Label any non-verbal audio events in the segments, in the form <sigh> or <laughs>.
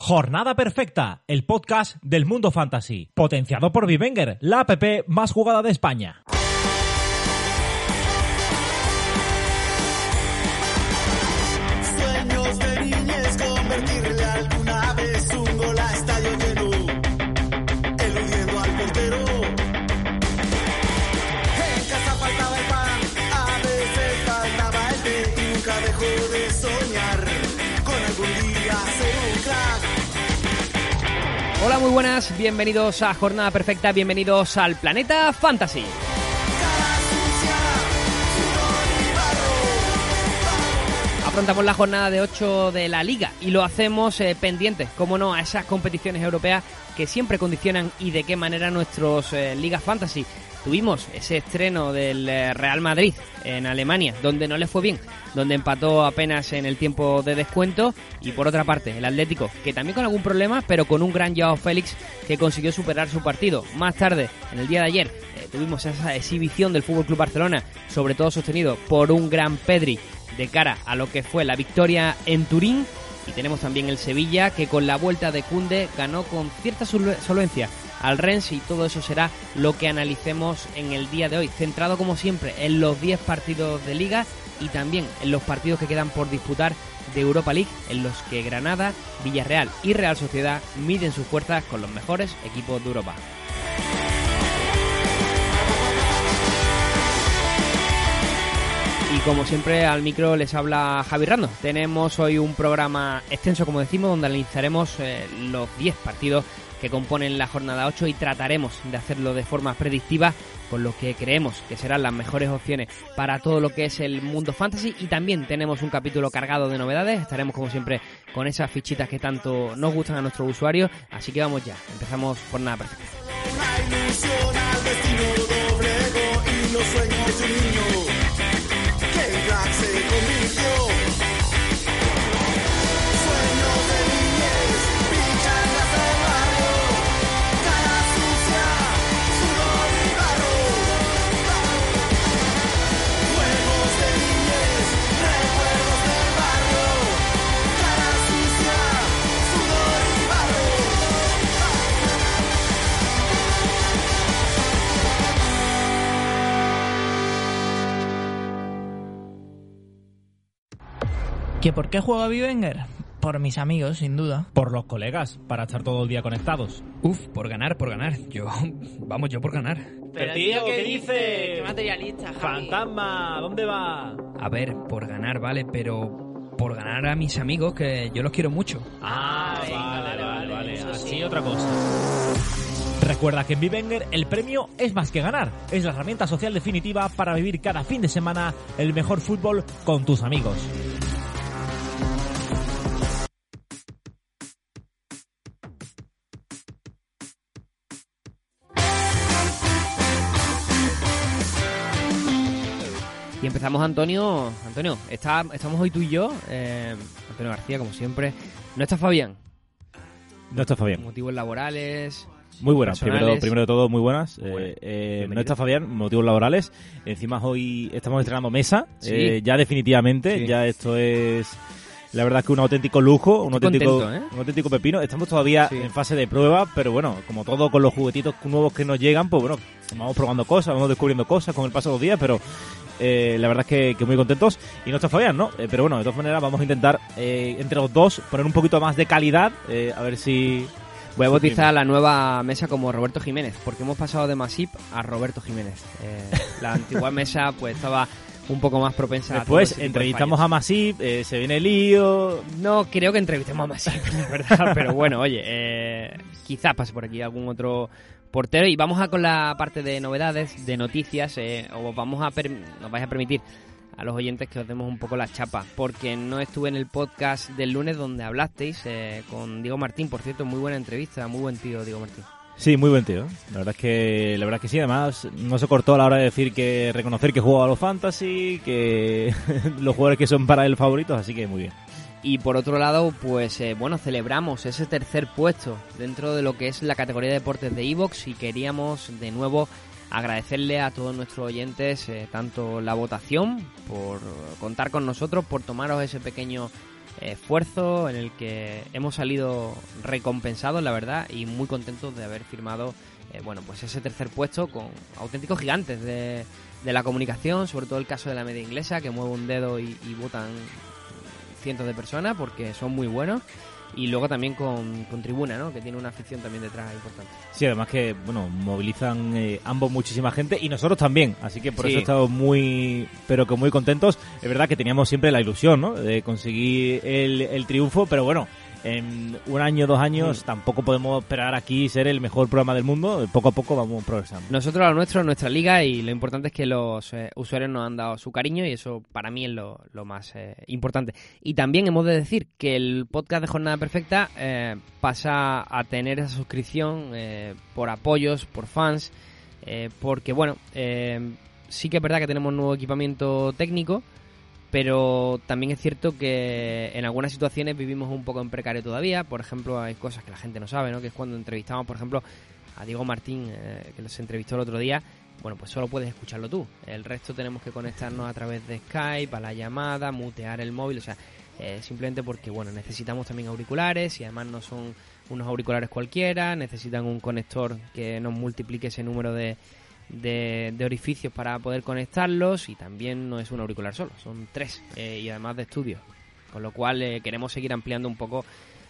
Jornada Perfecta, el podcast del mundo fantasy, potenciado por Vivenger, la app más jugada de España. Muy buenas, bienvenidos a Jornada Perfecta, bienvenidos al Planeta Fantasy. Afrontamos la jornada de 8 de la Liga y lo hacemos eh, pendientes, como no, a esas competiciones europeas que siempre condicionan y de qué manera nuestros eh, ligas fantasy. Tuvimos ese estreno del eh, Real Madrid en Alemania, donde no le fue bien, donde empató apenas en el tiempo de descuento. Y por otra parte, el Atlético, que también con algún problema, pero con un gran Joao Félix que consiguió superar su partido. Más tarde, en el día de ayer, eh, tuvimos esa exhibición del Fútbol Club Barcelona, sobre todo sostenido por un gran Pedri de cara a lo que fue la victoria en Turín. Y tenemos también el Sevilla, que con la vuelta de Cunde ganó con cierta sol- solvencia al Rennes y todo eso será lo que analicemos en el día de hoy, centrado como siempre en los 10 partidos de liga y también en los partidos que quedan por disputar de Europa League, en los que Granada, Villarreal y Real Sociedad miden sus fuerzas con los mejores equipos de Europa. Y como siempre al micro les habla Javi Rando. Tenemos hoy un programa extenso, como decimos, donde analizaremos eh, los 10 partidos que componen la jornada 8 y trataremos de hacerlo de forma predictiva con lo que creemos que serán las mejores opciones para todo lo que es el mundo fantasy. Y también tenemos un capítulo cargado de novedades, estaremos como siempre con esas fichitas que tanto nos gustan a nuestros usuarios, así que vamos ya, empezamos por nada se convirtió. ¿Que por qué juega Vivenger? Por mis amigos, sin duda. Por los colegas, para estar todo el día conectados. Uf, por ganar, por ganar. Yo, <laughs> vamos, yo por ganar. Pero, tío, ¿qué dice? Qué materialista, Fantasma, ¿dónde va? A ver, por ganar, vale, pero por ganar a mis amigos, que yo los quiero mucho. Ah, venga, vale, vale, vale, vale, Así sí. otra cosa. Recuerda que en Vivenger el premio es más que ganar. Es la herramienta social definitiva para vivir cada fin de semana el mejor fútbol con tus amigos. Empezamos Antonio, Antonio, está, estamos hoy tú y yo, eh, Antonio García como siempre, no está Fabián, No está Fabián. motivos laborales, Muy buenas. Primero, primero de todo, muy buenas. Eh, eh, no está Fabián, motivos laborales. Encima hoy estamos estrenando mesa. Sí. eh, ya definitivamente. Sí. Ya esto es... La verdad que un auténtico lujo, un Estoy auténtico, contento, ¿eh? un auténtico pepino. Estamos todavía Sí. en fase de prueba, pero bueno, como todo con los juguetitos nuevos que nos llegan, pues bueno, vamos probando cosas, vamos descubriendo cosas con el paso de los días, pero eh, la verdad es que, que muy contentos. Y no está Fabián, ¿no? Eh, pero bueno, de todas maneras vamos a intentar eh, entre los dos poner un poquito más de calidad, a ver si... Voy a bautizar la nueva mesa como Roberto Jiménez, porque hemos pasado de Masip a Roberto Jiménez. La antigua mesa pues estaba un poco más propensa a Después de entrevistamos a Masip, eh, se viene el lío. No creo que entrevistemos a Masip, la verdad, <laughs> pero bueno, oye, eh, quizás pase por aquí algún otro portero y vamos a con la parte de novedades, de noticias, eh, o vamos a nos vais a permitir a los oyentes que os demos un poco la chapa, porque no estuve en el podcast del lunes donde hablasteis eh, con Diego Martín, por cierto, muy buena entrevista, muy buen tío Diego Martín. Sí, muy buen tío. La verdad es que, la verdad es que sí. Además, no se cortó a la hora de decir que reconocer que jugaba a los fantasy, que <laughs> los jugadores que son para él favoritos, así que muy bien. Y por otro lado, pues eh, bueno, celebramos ese tercer puesto dentro de lo que es la categoría de deportes de Evox y queríamos de nuevo agradecerle a todos nuestros oyentes eh, tanto la votación por contar con nosotros, por tomaros ese pequeño esfuerzo en el que hemos salido recompensados, la verdad, y muy contentos de haber firmado, eh, bueno, pues ese tercer puesto con auténticos gigantes de, de la comunicación, sobre todo el caso de la media inglesa, que mueve un dedo y, y votan cientos de personas porque son muy buenos. Y luego también con, con Tribuna, ¿no? Que tiene una afición también detrás importante. Sí, además que, bueno, movilizan eh, ambos muchísima gente y nosotros también. Así que por Sí. eso estamos muy, pero que muy contentos. Es verdad que teníamos siempre la ilusión, ¿no? De conseguir el, el triunfo, pero bueno, en un año, dos años, tampoco podemos esperar aquí ser el mejor programa del mundo. Poco a poco vamos progresando. Nosotros a lo nuestro, nuestra liga, y lo importante es que los eh, usuarios nos han dado su cariño y eso para mí es lo, lo más eh, importante. Y también hemos de decir que el podcast de Jornada Perfecta eh, pasa a tener esa suscripción eh, por apoyos, por fans, eh, porque bueno, sí que es verdad que tenemos nuevo equipamiento técnico, pero también es cierto que en algunas situaciones vivimos un poco en precario todavía. Por ejemplo, hay cosas que la gente no sabe, ¿no? Que es cuando entrevistamos, por ejemplo, a Diego Martín, eh, que nos entrevistó el otro día. Bueno, pues solo puedes escucharlo tú. El resto tenemos que conectarnos a través de Skype, a la llamada, mutear el móvil, o sea, eh, simplemente porque, bueno, necesitamos también auriculares y además no son unos auriculares cualquiera, necesitan un conector que nos multiplique ese número de, de, de orificios para poder conectarlos y también no es un auricular solo, son tres eh, y además de estudio. Con lo cual eh, queremos seguir ampliando un poco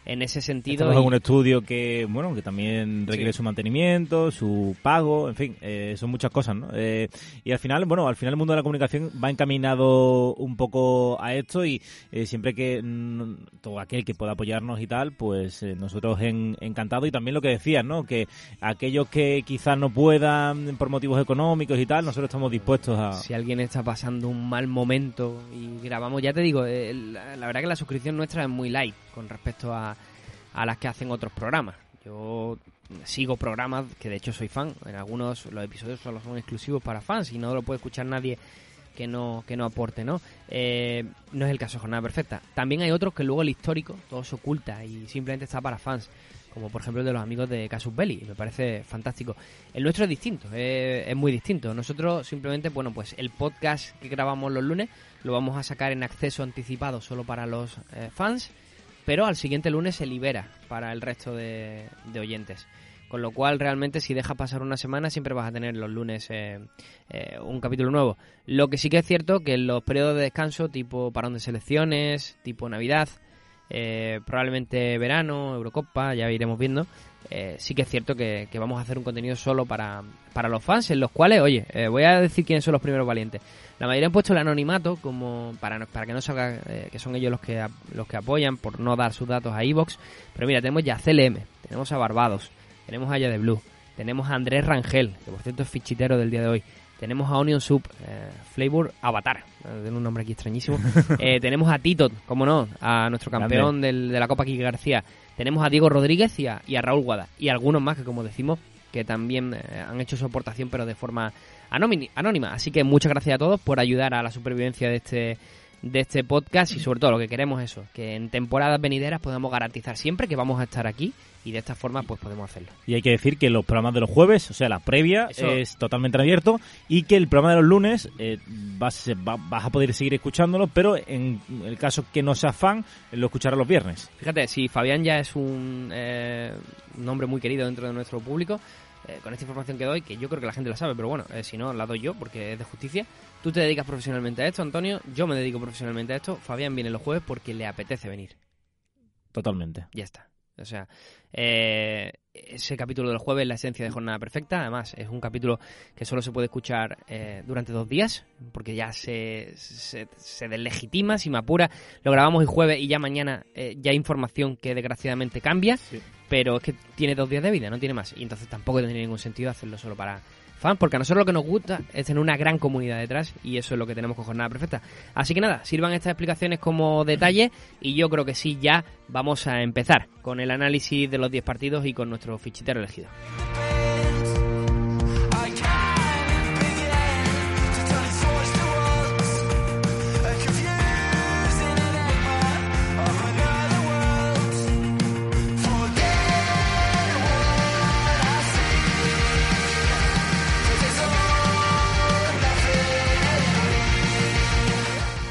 en ese sentido. Y- un estudio que, bueno, que también requiere Sí. su mantenimiento, su pago, en fin, eh, son muchas cosas, ¿no? Eh, y al final, bueno, al final el mundo de la comunicación va encaminado un poco a esto y eh, siempre que mm, todo aquel que pueda apoyarnos y tal, pues eh, nosotros en, encantado y también lo que decías, ¿no? Que aquellos que quizás no puedan por motivos económicos y tal, nosotros estamos dispuestos a... si alguien está pasando un mal momento y grabamos, ya te digo, eh, la, la verdad que la suscripción nuestra es muy light con respecto a, a las que hacen otros programas. Yo sigo programas que de hecho soy fan, en algunos los episodios solo son exclusivos para fans y no lo puede escuchar nadie que no que no aporte, ¿no? Eh, no es el caso de Jornada Perfecta. También hay otros que luego el histórico todo se oculta y simplemente está para fans, como por ejemplo el de los amigos de Casus Belli, me parece fantástico. El nuestro es distinto, eh, es muy distinto. Nosotros simplemente, bueno, pues el podcast que grabamos los lunes lo vamos a sacar en acceso anticipado solo para los eh, fans, pero al siguiente lunes se libera para el resto de, oyentes. Con lo cual, realmente, si dejas pasar una semana, siempre vas a tener los lunes eh, eh, un capítulo nuevo. Lo que sí que es cierto que en los periodos de descanso, tipo parón de selecciones, tipo Navidad, eh, probablemente verano, Eurocopa, ya iremos viendo. eh, sí que es cierto que, vamos a hacer un contenido solo para, para los fans, en los cuales, oye, eh, voy a decir quiénes son los primeros valientes. La mayoría han puesto el anonimato como para, para que no se haga eh, que son ellos los que, los que apoyan por no dar sus datos a Evox. Pero mira, tenemos ya CLM, tenemos a Barbados, tenemos a de Blue, tenemos a Andrés Rangel, que por cierto es fichitero del día de hoy. Tenemos a Onion Soup, eh, Flavor Avatar, eh, tiene un nombre aquí extrañísimo. <laughs> Eh, tenemos a Tito, como no, a nuestro campeón del- de la Copa Quique García. Tenemos a Diego Rodríguez y a, y a Raúl Guada. Y algunos más que, como decimos, que también eh, han hecho su aportación, pero de forma anónima. Así que muchas gracias a todos por ayudar a la supervivencia de este de este podcast y sobre todo lo que queremos es eso, que en temporadas venideras podamos garantizar siempre que vamos a estar aquí y de esta forma pues podemos hacerlo. Y hay que decir que los programas de los jueves, o sea, la previa, Eso. es totalmente abierto y que el programa de los lunes eh, vas, va- vas a poder seguir escuchándolo, pero en el caso que no seas fan, lo escucharás los viernes. Fíjate, si Fabián ya es un, eh, un hombre muy querido dentro de nuestro público, eh, con esta información que doy, que yo creo que la gente la sabe, pero bueno, eh, si no, la doy yo porque es de justicia. Tú te dedicas profesionalmente a esto, Antonio, yo me dedico profesionalmente a esto, Fabián viene los jueves porque le apetece venir. Totalmente. Ya está. O sea, eh, ese capítulo del jueves es la esencia de Jornada Perfecta. Además, es un capítulo que solo se puede escuchar eh, durante dos días, porque ya se, se, se deslegitima, si me apura. Lo grabamos el jueves y ya mañana eh, ya hay información que desgraciadamente cambia, pero es que tiene dos días de vida, no tiene más. Y entonces tampoco tendría ningún sentido hacerlo solo para fans, porque a nosotros lo que nos gusta es tener una gran comunidad detrás y eso es lo que tenemos con Jornada Perfecta. Así que nada, sirvan estas explicaciones como detalle y yo creo que sí, ya vamos a empezar con el análisis de los 10 partidos y con nuestro fichitero elegido.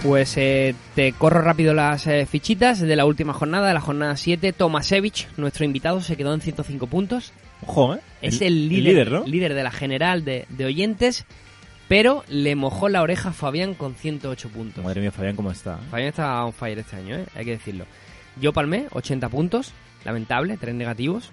Pues eh, te corro rápido las eh, fichitas de la última jornada, de la jornada 7. Tomasevich, nuestro invitado, se quedó en 105 puntos. Ojo, ¿eh? Es el, líder, ¿no? líder de la general de, de oyentes, pero le mojó la oreja a Fabián con 108 puntos. Madre mía, Fabián, ¿cómo está? Fabián está on fire este año, ¿eh? hay que decirlo. Yo palmé 80 puntos, lamentable, tres negativos.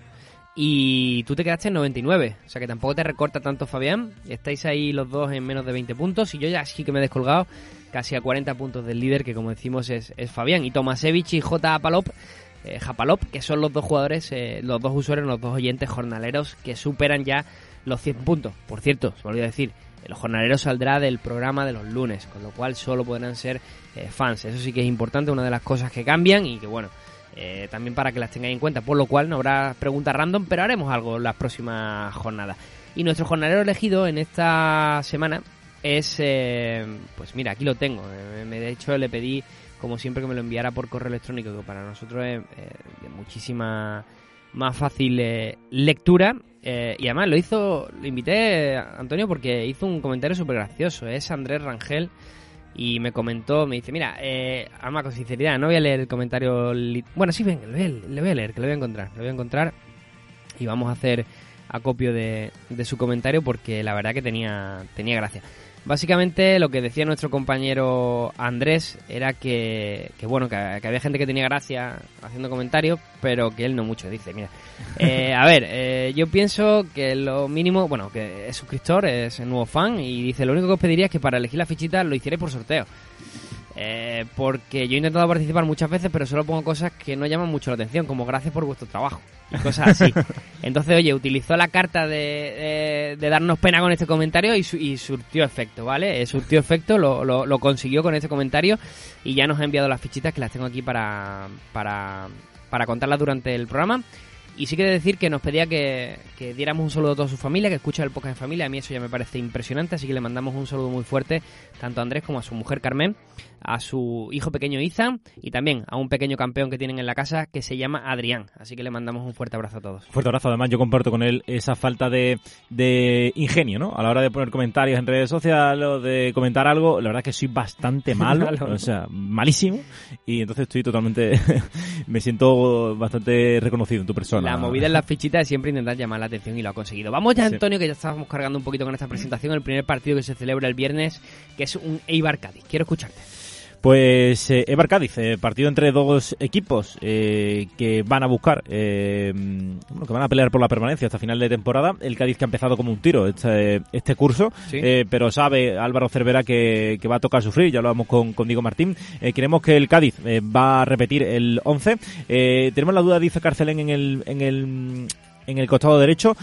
Y tú te quedaste en 99, o sea que tampoco te recorta tanto Fabián. Estáis ahí los dos en menos de 20 puntos y yo ya sí que me he descolgado casi a 40 puntos del líder, que como decimos es, es Fabián. Y Tomasevich y J. Palop, eh, Japalop, que son los dos jugadores, eh, los dos usuarios, los dos oyentes jornaleros que superan ya los 100 puntos. Por cierto, se me olvidó decir, los jornaleros saldrá del programa de los lunes, con lo cual solo podrán ser eh, fans. Eso sí que es importante, una de las cosas que cambian y que bueno, eh, también para que las tengáis en cuenta, por lo cual no habrá preguntas random, pero haremos algo las próximas jornadas. Y nuestro jornalero elegido en esta semana es, eh, pues mira, aquí lo tengo. Eh, de hecho, le pedí, como siempre, que me lo enviara por correo electrónico, que para nosotros es eh, de muchísima más fácil eh, lectura. Eh, y además lo hizo, lo invité, Antonio, porque hizo un comentario súper gracioso. Es Andrés Rangel y me comentó, me dice, mira, eh, ama con sinceridad, no voy a leer el comentario, bueno, sí, voy, a, lo voy a leer, que lo voy a encontrar, lo voy a encontrar y vamos a hacer acopio de, de su comentario porque la verdad que tenía, tenía gracia. Básicamente lo que decía nuestro compañero Andrés era que, que bueno, que, que había gente que tenía gracia haciendo comentarios, pero que él no mucho, dice, mira. <laughs> Eh, a ver, eh, yo pienso que lo mínimo, bueno, que es suscriptor, es nuevo fan, y dice, lo único que os pediría es que para elegir la fichita lo hicierais por sorteo. Eh, porque yo he intentado participar muchas veces, pero solo pongo cosas que no llaman mucho la atención, como gracias por vuestro trabajo y cosas así. <laughs> Entonces, oye, utilizó la carta de, de- de darnos pena con este comentario y, su- y surtió efecto, ¿vale? Eh, surtió efecto, lo, lo- lo consiguió con este comentario y ya nos ha enviado las fichitas que las tengo aquí para, para, para contarlas durante el programa. Y sí quiere decir que nos pedía que, que diéramos un saludo a toda su familia, que escucha el podcast en familia. A mí eso ya me parece impresionante, así que le mandamos un saludo muy fuerte tanto a Andrés como a su mujer Carmen, a su hijo pequeño Iza y también a un pequeño campeón que tienen en la casa que se llama Adrián. Así que le mandamos un fuerte abrazo a todos. Fuerte abrazo, además yo comparto con él esa falta de, de ingenio, ¿no? A la hora de poner comentarios en redes sociales o de comentar algo, la verdad es que soy bastante <laughs> malo, Malo. o sea, malísimo, y entonces estoy totalmente, <laughs> me siento bastante reconocido en tu persona. La movida en las fichitas es siempre intentar llamar la atención y lo ha conseguido. Vamos ya. Antonio, que ya estábamos cargando un poquito con esta presentación. El primer partido que se celebra el viernes, que es un Eibar Cádiz. Quiero escucharte. Pues eh, Eibar Cádiz, eh, partido entre dos equipos eh, que van a buscar, eh, bueno, que van a pelear por la permanencia hasta final de temporada. El Cádiz que ha empezado como un tiro este, este curso, Sí. eh, pero sabe Álvaro Cervera que, que va a tocar sufrir, ya lo hablamos con, con Diego Martín. Creemos que el Cádiz va a repetir el 11. Eh, tenemos la duda, dice Carcelén, en el, en el, en el costado derecho.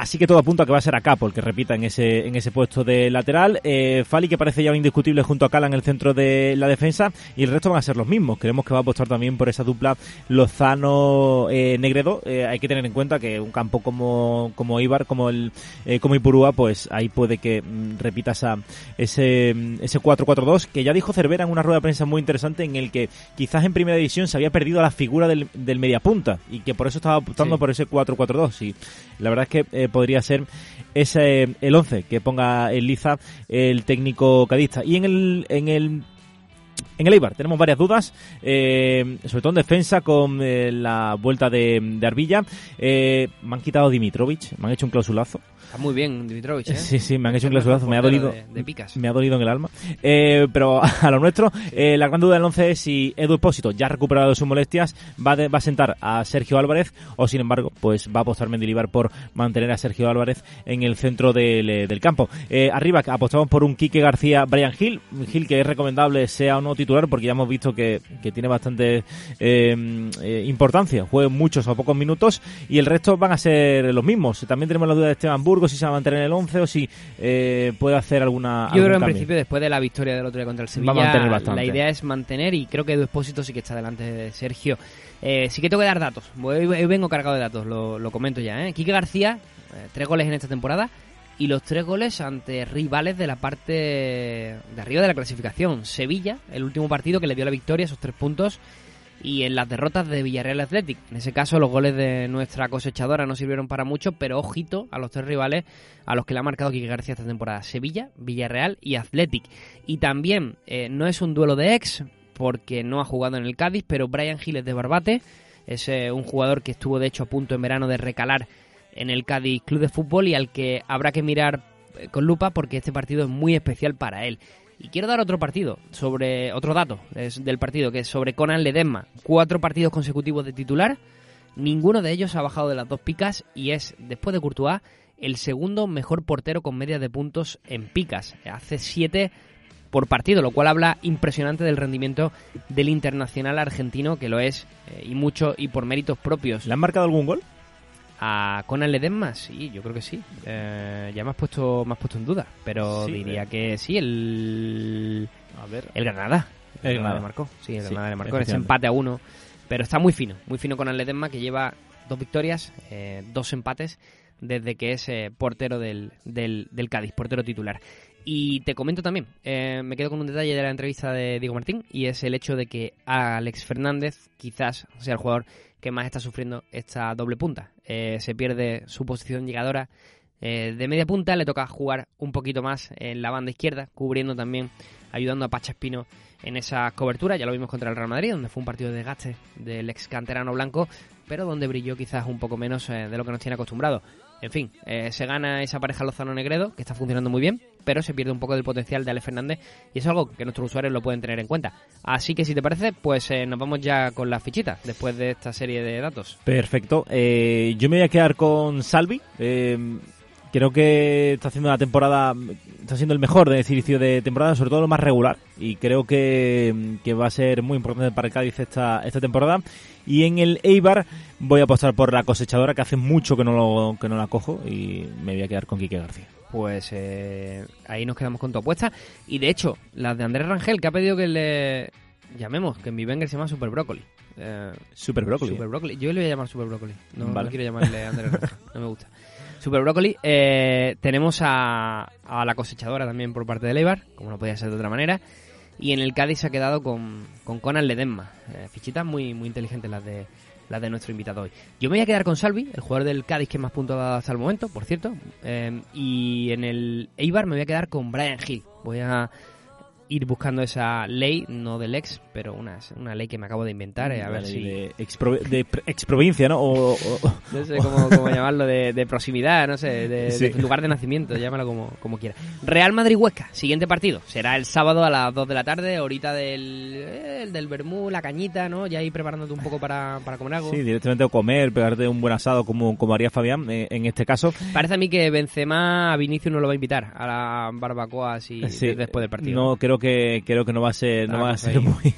Así que todo apunta a que va a ser Acapo el que repita en ese, en ese puesto de lateral. Eh, Fali, que parece ya un indiscutible junto a Cala en el centro de la defensa. Y el resto van a ser los mismos. Creemos que va a apostar también por esa dupla Lozano-Negredo. Eh, hay que tener en cuenta que un campo como, como Ibar, como el eh, como Ipurúa, pues ahí puede que mm, repita esa, ese, mm, ese 4-4-2 que ya dijo Cervera en una rueda de prensa muy interesante en el que quizás en primera división se había perdido la figura del, del mediapunta y que por eso estaba Sí. por ese 4-4-2 y la verdad es que eh, podría ser ese el 11 que ponga en liza el técnico cadista y en el en el en el Eibar tenemos varias dudas, eh, sobre todo en defensa con eh, la vuelta de, de Arbilla. Eh, me han quitado Dimitrovic, me han hecho un clausulazo. Está muy bien, Dimitrovich, ¿eh? Sí, sí, me han hecho un clausulazo, me ha dolido. De, de picas. Me ha dolido en el alma. Eh, pero <laughs> a lo nuestro, eh, la gran duda del 11 es si Edu Espósito, ya recuperado de sus molestias, va, de- va a sentar a Sergio Álvarez o, sin embargo, pues va a apostar Mendilibar por mantener a Sergio Álvarez en el centro del, eh, del campo. Eh, arriba apostamos por un Quique García Brian Hill, Hill que es recomendable sea o no titular porque ya hemos visto que, que tiene bastante importancia, juega muchos o pocos minutos y el resto van a ser los mismos. También tenemos la duda de Esteban Burgos si se va a mantener en el 11 o si eh, puede hacer alguna. Yo creo en cambio. principio después de la victoria del otro día contra el Va a Sevilla, mantener bastante. la idea es mantener y creo que Edu Espósito sí que está delante de Sergio. Eh, sí que tengo que dar datos, hoy, hoy vengo cargado de datos, lo, lo comento ya. ¿eh? Quique García, eh, tres goles en esta temporada y los tres goles ante rivales de la parte de arriba de la clasificación. Sevilla, el último partido que le dio la victoria, esos tres puntos. Y en las derrotas de Villarreal Athletic. En ese caso, los goles de nuestra cosechadora no sirvieron para mucho, pero ojito a los tres rivales a los que le ha marcado Quique García esta temporada: Sevilla, Villarreal y Athletic. Y también eh, no es un duelo de ex, porque no ha jugado en el Cádiz, pero Brian Giles de Barbate es eh, un jugador que estuvo de hecho a punto en verano de recalar en el Cádiz Club de Fútbol y al que habrá que mirar eh, con lupa porque este partido es muy especial para él. Y quiero dar otro partido, sobre otro dato es del partido, que es sobre Conan Ledesma. Cuatro partidos consecutivos de titular, ninguno de ellos ha bajado de las dos picas y es, después de Courtois, el segundo mejor portero con media de puntos en picas. Hace siete por partido, lo cual habla impresionante del rendimiento del internacional argentino, que lo es, eh, y mucho, y por méritos propios. ¿Le han marcado algún gol? A Conan Ledesma, sí, yo creo que sí. Eh, ya me has puesto, me has puesto en duda, pero Sí, diría eh. que sí, el, A ver. el Granada. El Granada. le marcó, sí, el Sí, Granada le marcó, ese empate a uno. Pero está muy fino, muy fino Conan Ledesma, que lleva dos victorias, eh, dos empates, desde que es eh, portero del, del, del Cádiz, portero titular. Y te comento también, eh, me quedo con un detalle de la entrevista de Diego Martín, y es el hecho de que Alex Fernández quizás sea el jugador que más está sufriendo esta doble punta. Eh, se pierde su posición llegadora eh, de media punta, le toca jugar un poquito más en la banda izquierda, cubriendo también, ayudando a Pacha Espino en esa cobertura. Ya lo vimos contra el Real Madrid, donde fue un partido de desgaste del ex canterano blanco, pero donde brilló quizás un poco menos eh, de lo que nos tiene acostumbrado. En fin, se gana esa pareja Lozano-Negredo, que está funcionando muy bien, pero se pierde un poco del potencial de Alex Fernández y es algo que nuestros usuarios lo pueden tener en cuenta. Así que si te parece, pues eh, nos vamos ya con las fichitas después de esta serie de datos. Perfecto. Eh, yo me voy a quedar con Salvi. Eh, creo que está haciendo una temporada, está siendo el mejor de ese inicio de temporada, sobre todo lo más regular. Y creo que, que va a ser muy importante para el Cádiz esta, esta temporada. Y en el Eibar voy a apostar por la cosechadora, que hace mucho que no, lo, que no la cojo. Y me voy a quedar con Quique García. Pues eh, ahí nos quedamos con tu apuesta. Y de hecho, las de Andrés Rangel, que ha pedido que le llamemos, que en mi Wenger se llama Super Brócoli. Eh, Super brócoli. Super Brócoli. Yo le voy a llamar Super Brócoli. No, no Vale. quiero llamarle <laughs> Andrés Rangel. No me gusta. Super Brócoli. Eh, tenemos a, a la cosechadora también por parte de Leibar, como no podía ser de otra manera. Y en el Cádiz se ha quedado con, con Conan Ledesma. Eh, fichitas muy, muy inteligentes las de las de nuestro invitado hoy. Yo me voy a quedar con Salvi, el jugador del Cádiz que más puntos ha dado hasta el momento, por cierto. Eh, y en el Eibar me voy a quedar con Brian Hill. Voy a ir buscando esa ley, no del ex, pero una, una ley que me acabo de inventar, eh, a ver si... De, expro- de pr- exprovincia, ¿no? O, o- <laughs> No sé cómo, cómo llamarlo, de, de proximidad, no sé, de, Sí. de lugar de nacimiento, llámalo como, como quiera. Real Madrid-Huesca, siguiente partido. Será el sábado a las 2 de la tarde, ahorita del, eh, el del Bermú, la cañita, ¿no? Ya ahí preparándote un poco para, para comer algo. Sí, directamente o comer, pegarte un buen asado como, como haría Fabián eh, en este caso. Parece a mí que Benzema a Vinicius no lo va a invitar a la barbacoa así Sí, después del partido. No, creo que creo que no va a ser, no Ah, va a ser muy,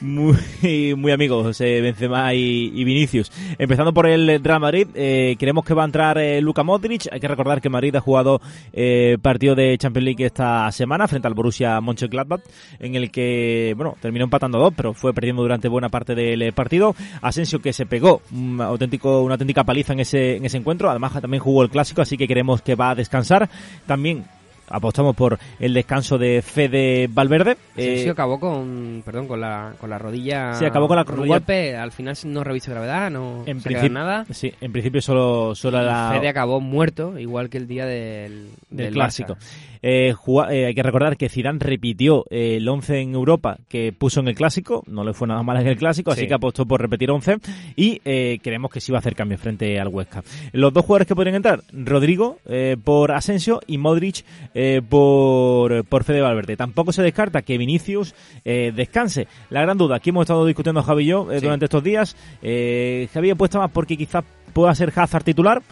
<laughs> muy, muy amigos eh, Benzema y, y Vinicius. Empezando por el Real Madrid, eh, creemos que va a entrar eh, Luka Modric. Hay que recordar que Madrid ha jugado eh, partido de Champions League esta semana frente al Borussia Mönchengladbach, en el que bueno terminó empatando a dos, pero fue perdiendo durante buena parte del eh, partido. Asensio que se pegó un auténtico, una auténtica paliza en ese en ese encuentro. Además también jugó el clásico, así que creemos que va a descansar. También apostamos por el descanso de Fede Valverde. Sí, Eh, acabó con, perdón, con la, con la rodilla. Sí, acabó con la rodilla. golpe, al final no revisó gravedad, no en se nada. sí, en principio solo, solo la, Fede acabó muerto, igual que el día del, del del clásico. Barça. Eh, eh, hay que recordar que Zidane repitió eh, el 11 en Europa que puso en el clásico, no le fue nada mal en el clásico, así Sí. que apostó por repetir 11 y eh, creemos que sí va a hacer cambios frente al Huesca. Los dos jugadores que podrían entrar, Rodrigo eh, por Asensio y Modric eh, por, por Fede Valverde. Tampoco se descarta que Vinicius eh, descanse. La gran duda, aquí hemos estado discutiendo Javi y yo Sí. durante estos días, eh, Javi apuesta más porque quizás pueda ser Hazard titular.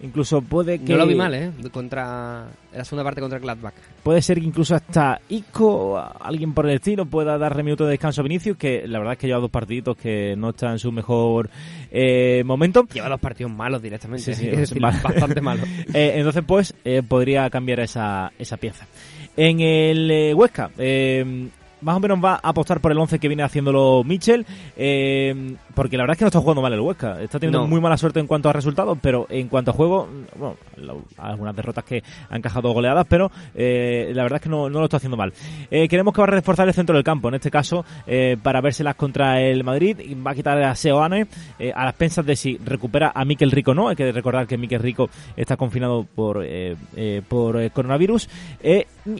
Incluso puede que... No lo vi mal, ¿eh? Contra... La segunda parte contra Gladbach. Puede ser que incluso hasta Isco, alguien por el estilo, pueda darle minuto de descanso a Vinicius, que la verdad es que lleva dos partiditos que no está en su mejor eh, momento. Lleva dos partidos malos directamente. Sí, sí, es decir, mal. bastante malos. <laughs> Eh, entonces, pues, eh, podría cambiar esa, esa pieza. En el eh, Huesca, eh, más o menos va a apostar por el 11 que viene haciéndolo Mitchell, eh, porque la verdad es que no está jugando mal el Huesca. Está teniendo No. muy mala suerte en cuanto a resultados, pero en cuanto a juego, bueno, lo- algunas derrotas que han encajado goleadas, pero eh, la verdad es que no, no lo está haciendo mal. Eh, queremos que va a reforzar el centro del campo, en este caso, eh, para vérselas contra el Madrid. y Va a quitar a Seoane eh, a las pensas de si recupera a Miquel Rico o no. Hay que recordar que Miquel Rico está confinado por, eh, por coronavirus.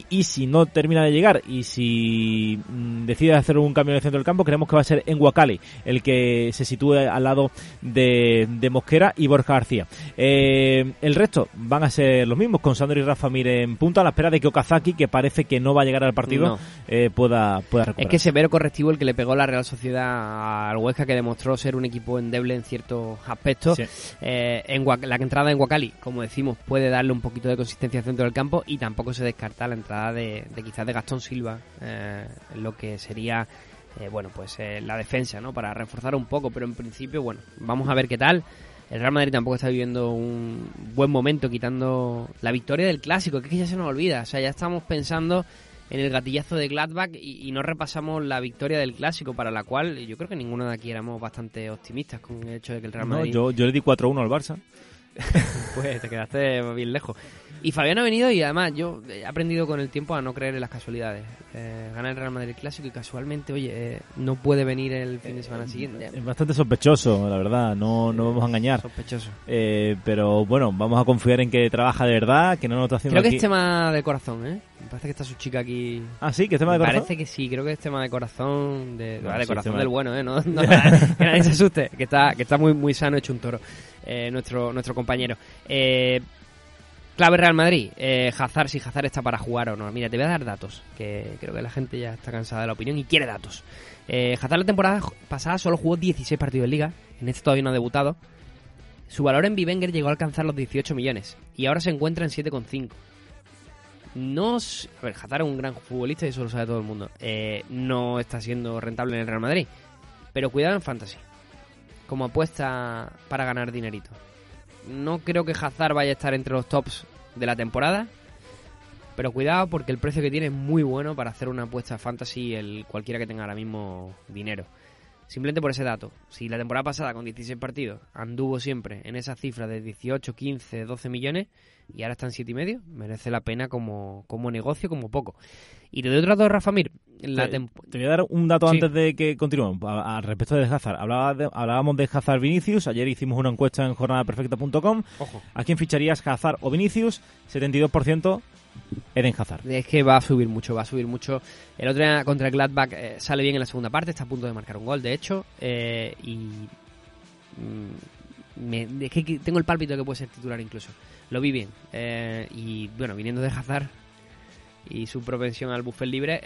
Y si no termina de llegar y si mm, decide hacer un cambio en el centro del campo, creemos que va a ser en Wakali el que se sitúe al lado de, de Mosquera y Borja García. Eh, el resto van a ser los mismos, con Sandro y Rafa Mir en punta, a la espera de que Okazaki, que parece que no va a llegar al partido, No. eh, pueda, pueda Es que severo correctivo el que le pegó la Real Sociedad al Huesca, que demostró ser un equipo endeble en ciertos aspectos. Sí. Eh, en la entrada en Guacali, como decimos, puede darle un poquito de consistencia al centro del campo y tampoco se descarta la entrada de, de quizás de Gastón Silva, lo que sería eh, bueno pues eh, la defensa, ¿no? Para reforzar un poco, pero en principio, bueno, vamos a ver qué tal. El Real Madrid tampoco está viviendo un buen momento quitando la victoria del clásico, que es que ya se nos olvida, o sea, ya estamos pensando en el gatillazo de Gladbach y, y no repasamos la victoria del clásico, para la cual yo creo que ninguno de aquí éramos bastante optimistas con el hecho de que el Real No, Madrid yo, yo le di 4-1 al Barça. <laughs> pues te quedaste bien lejos. Y Fabián ha venido y además yo he aprendido con el tiempo a no creer en las casualidades. Eh, gana el Real Madrid clásico y casualmente, oye, eh, no puede venir el fin de semana siguiente. Es bastante sospechoso, la verdad, no, no vamos a engañar. Sospechoso. Eh, pero bueno, vamos a confiar en que trabaja de verdad, que no nos está haciendo Creo que aquí... es tema de corazón, ¿eh? Parece que está su chica aquí. Ah, sí, que es tema de corazón. parece que sí, creo que es tema de corazón, de, No, ah, de sí, corazón del de- bueno, ¿eh? No, <laughs> no, que nadie se asuste, que está, que está muy, muy sano hecho un toro, eh, nuestro, nuestro compañero. Eh, clave Real Madrid, eh, Hazard, si Hazard está para jugar o no. Mira, te voy a dar datos, que creo que la gente ya está cansada de la opinión y quiere datos. Eh, Hazard la temporada pasada solo jugó 16 partidos en Liga, en este todavía no ha debutado. Su valor en Bivenger llegó a alcanzar los 18 millones y ahora se encuentra en 7,5 no. A ver, Hazard es un gran futbolista y eso lo sabe todo el mundo. Eh, no está siendo rentable en el Real Madrid. Pero cuidado en Fantasy. Como apuesta para ganar dinerito. No creo que Hazard vaya a estar entre los tops de la temporada. Pero cuidado porque el precio que tiene es muy bueno para hacer una apuesta fantasy el cualquiera que tenga ahora mismo dinero. Simplemente por ese dato. Si la temporada pasada con 16 partidos anduvo siempre en esa cifra de 18, 15, 12 millones y ahora está en 7 y medio, merece la pena como, como negocio, como poco. Y te doy otro dato Rafa Mir. La Te- voy a dar un dato Sí. antes de que continuemos. A- Al respecto de Hazard. Hablaba de- hablábamos de Hazard Vinicius. Ayer hicimos una encuesta en jornadaperfecta.com. ¿A quién ficharías Hazard o Vinicius? 72% Eden Hazard. Es que va a subir mucho, va a subir mucho. El otro día contra el Gladbach eh, sale bien en la segunda parte, está a punto de marcar un gol, de hecho. eh, y. mm, me- es que tengo el pálpito de que puede ser titular incluso. Lo vi bien. eh, y bueno, viniendo de Hazard y su propensión al buffet libre,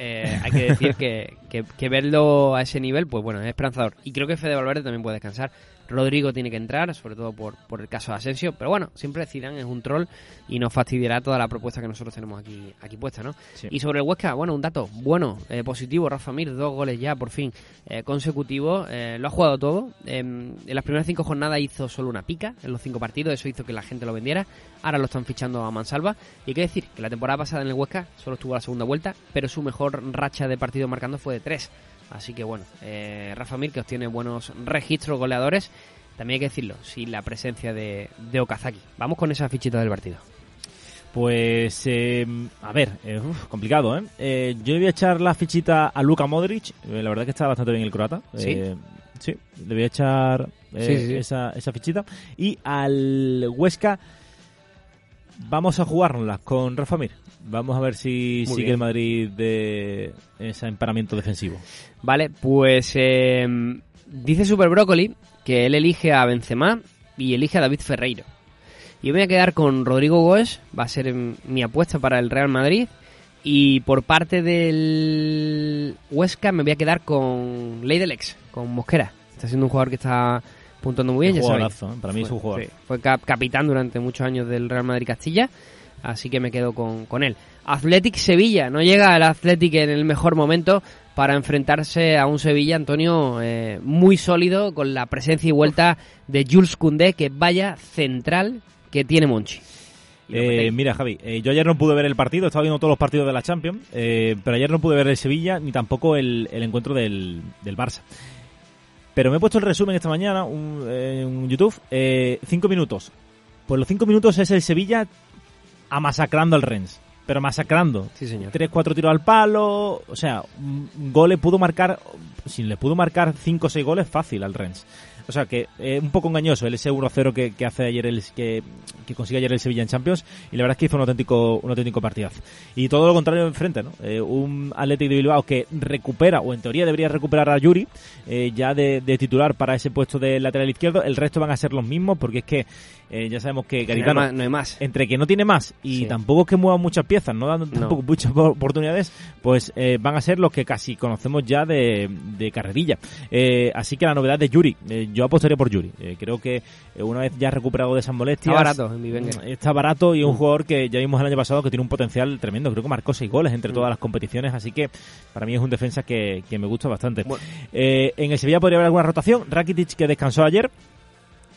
hay que decir que, que- que verlo a ese nivel, pues bueno, es esperanzador. Y creo que Fede Valverde también puede descansar. Rodrigo tiene que entrar, sobre todo por, por el caso de Asensio. Pero bueno, siempre Zidane es un troll y nos fastidiará toda la propuesta que nosotros tenemos aquí, aquí puesta, ¿no? Sí. Y sobre el Huesca, bueno, un dato bueno, eh, positivo. Rafa Mir, dos goles ya, por fin, eh, consecutivos. eh, lo ha jugado todo. Eh, en las primeras cinco jornadas hizo solo una pica en los cinco partidos. Eso hizo que la gente lo vendiera. Ahora lo están fichando a Mansalva. Y hay que decir que la temporada pasada en el Huesca solo estuvo a la segunda vuelta, pero su mejor racha de partido marcando fue de tres. Así que bueno, eh, Rafa Mir que obtiene buenos registros goleadores. También hay que decirlo, sin la presencia de, de Okazaki. Vamos con esa fichita del partido. Pues, eh, a ver, eh, uf, complicado, ¿eh? Eh, Yo le voy a echar la fichita a Luka Modric. eh, la verdad que está bastante bien el croata. ¿Sí? Sí, le voy a echar Sí, sí, sí. Esa, esa fichita. Y al Huesca vamos a jugárnoslas con Rafa Mir. Vamos a ver si Muy sigue bien. el Madrid de ese emparamiento defensivo. Vale, pues eh, dice Super Brócoli que él elige a Benzema y elige a David Ferreiro. Yo me voy a quedar con Rodrigo Goes, va a ser mm, mi apuesta para el Real Madrid. Y por parte del Huesca me voy a quedar con Ley del Ex, con Mosquera. Está siendo un jugador que está puntuando muy bien, ya sabéis. ¿eh? Para mí es un Fue- jugador. sí, fue cap- capitán durante muchos años del Real Madrid Castilla, así que me quedo con, con él. Athletic Sevilla, no llega el Athletic en el mejor momento para enfrentarse a un Sevilla, Antonio, eh, muy sólido, con la presencia y vuelta de Jules Koundé, que vaya central que tiene Monchi. Eh, mira, Javi, eh, yo ayer no pude ver el partido, estaba viendo todos los partidos de la Champions, pero ayer no pude ver el Sevilla ni tampoco el, el encuentro del, del Barça. Pero me he puesto el resumen esta mañana un- en YouTube, eh, cinco minutos. Pues los cinco minutos es el Sevilla amasacrando al Rennes, pero masacrando. Sí, señor. Tres, cuatro tiros al palo, o sea, un gol le pudo marcar, si le pudo marcar cinco o seis goles fácil al Rennes. O sea que eh, un poco engañoso el ese 1-0 que, que hace ayer el que, que consigue ayer el Sevilla en Champions y la verdad es que hizo un auténtico un auténtico partidazo. Y todo lo contrario enfrente, ¿no? Eh, un Athletic de Bilbao que recupera o en teoría debería recuperar a Yuri eh, ya de, de titular para ese puesto de lateral izquierdo. El resto van a ser los mismos porque es que eh, ya sabemos que no, hay Garitano más, no hay más. entre que no tiene más y Sí. tampoco es que mueva muchas piezas, no dan tampoco muchas <laughs> oportunidades, pues eh, van a ser los que casi conocemos ya de, de carrerilla. Eh, así que la novedad de Yuri, eh, yo apostaría por Yuri. Eh, creo que eh, una vez ya recuperado de esas molestias, Está barato en Bivenga. mm, está barato y es un jugador que ya vimos el año pasado que tiene un potencial tremendo. Creo que marcó seis goles entre todas las competiciones, así que para mí es un defensa que, que me gusta bastante. Bueno. Eh, en el Sevilla podría haber alguna rotación. Rakitic que descansó ayer.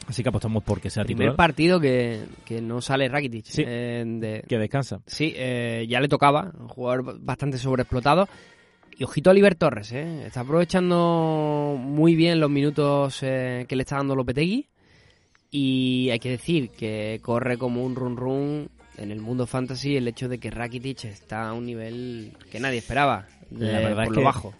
Así que apostamos porque sea Primer titular. partido que, que no sale Rakitic. Sí. eh, de- Que descansa. Sí, eh, ya le tocaba, un jugador bastante sobreexplotado. Y ojito a Oliver Torres, ¿eh? está aprovechando muy bien los minutos eh, que le está dando Lopetegui. Y hay que decir que corre como un run run en el mundo fantasy el hecho de que Rakitic está a un nivel que nadie esperaba, de- La verdad por es lo bajo.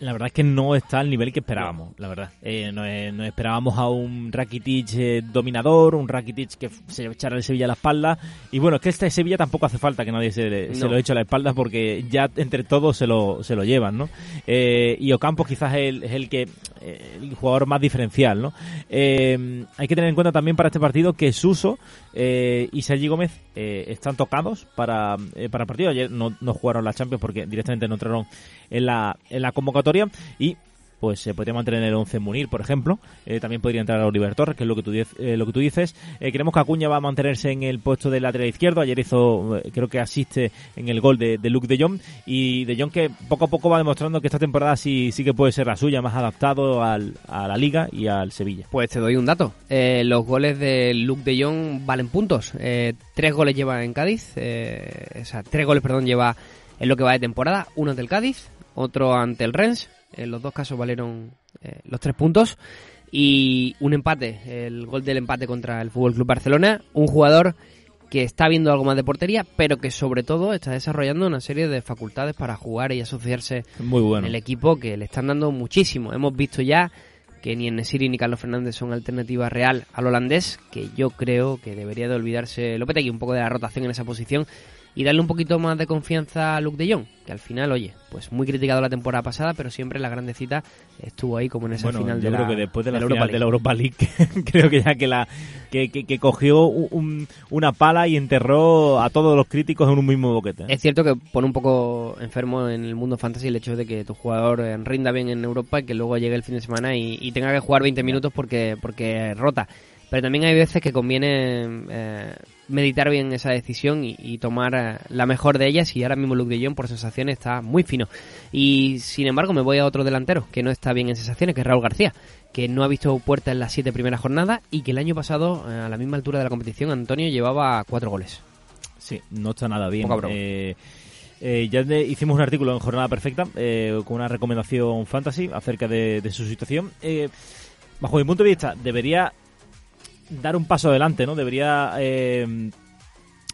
La verdad es que no está al nivel que esperábamos, la verdad. Eh, no, no esperábamos a un Rakitic eh, dominador, un Rakitic que se echara el Sevilla a la espalda. Y bueno, es que este Sevilla tampoco hace falta que nadie se, le- se No. lo eche a la espalda porque ya entre todos se lo, se lo llevan, ¿no? Eh, y Ocampos quizás es el, es el que el jugador más diferencial, ¿no? Eh, hay que tener en cuenta también para este partido que Suso eh, y Sergi Gómez eh, están tocados para, eh, para el partido. Ayer no, no jugaron la Champions porque directamente no entraron en la, en la convocatoria y pues se podría mantener el 11 Munir, por ejemplo. Eh, también podría entrar Oliver Torres, que es lo que tú, eh, lo que tú dices. Eh, creemos que Acuña va a mantenerse en el puesto de lateral izquierdo. Ayer hizo, creo que asiste en el gol de, de Luke de Jong. Y de Jong que poco a poco va demostrando que esta temporada sí, sí que puede ser la suya, más adaptado al, a la Liga y al Sevilla. Pues te doy un dato. Los goles de Luke de Jong valen puntos. Tres goles lleva en Cádiz. o sea, tres goles, perdón, lleva en lo que va de temporada. Uno ante el Cádiz, otro ante el Rennes. En los dos casos valieron eh, los tres puntos. Y un empate, el gol del empate contra el Fútbol Club Barcelona. Un jugador que está viendo algo más de portería, pero que sobre todo está desarrollando una serie de facultades para jugar y asociarse Muy bueno. el equipo que le están dando muchísimo. Hemos visto ya que ni Enesiri ni Carlos Fernández son alternativa real al holandés, que yo creo que debería de olvidarse Lopetegui un poco de la rotación en esa posición y darle un poquito más de confianza a Luke de Jong, que al final, oye, pues muy criticado la temporada pasada, pero siempre la grandecita estuvo ahí como en esa Bueno, final yo de creo la, que después de la, de la final Europa de la Europa League, <laughs> creo que ya que la que, que- que cogió un- una pala y enterró a todos los críticos en un mismo boquete. ¿eh? Es cierto que pone un poco enfermo en el mundo fantasy el hecho de que tu jugador eh, rinda bien en Europa y que luego llegue el fin de semana y, y tenga que jugar 20 minutos porque, porque rota. Pero también hay veces que conviene eh, meditar bien esa decisión y, y tomar eh, la mejor de ellas y ahora mismo Luke de Jong por sensaciones está muy fino. Y sin embargo me voy a otro delantero que no está bien en sensaciones, que es Raúl García, que no ha visto puerta en las siete primeras jornadas y que el año pasado eh, a la misma altura de la competición Antonio llevaba cuatro goles. Sí, no está nada bien. Eh, eh, ya de- hicimos un artículo en Jornada Perfecta eh, con una recomendación fantasy acerca de, de su situación. Eh, bajo mi punto de vista, debería dar un paso adelante, ¿no? Debería eh,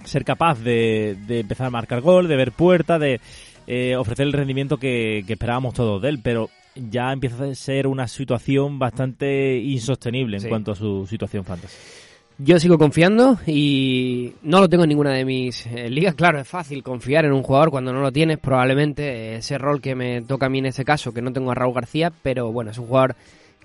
ser capaz de, de empezar a marcar gol, de ver puerta, de eh, ofrecer el rendimiento que, que esperábamos todos de él, pero ya empieza a ser una situación bastante insostenible en Sí. cuanto a su situación fantasy. Yo sigo confiando y no lo tengo en ninguna de mis eh, ligas. Claro, es fácil confiar en un jugador cuando no lo tienes, probablemente eh, ese rol que me toca a mí en ese caso, que no tengo a Raúl García, pero bueno, es un jugador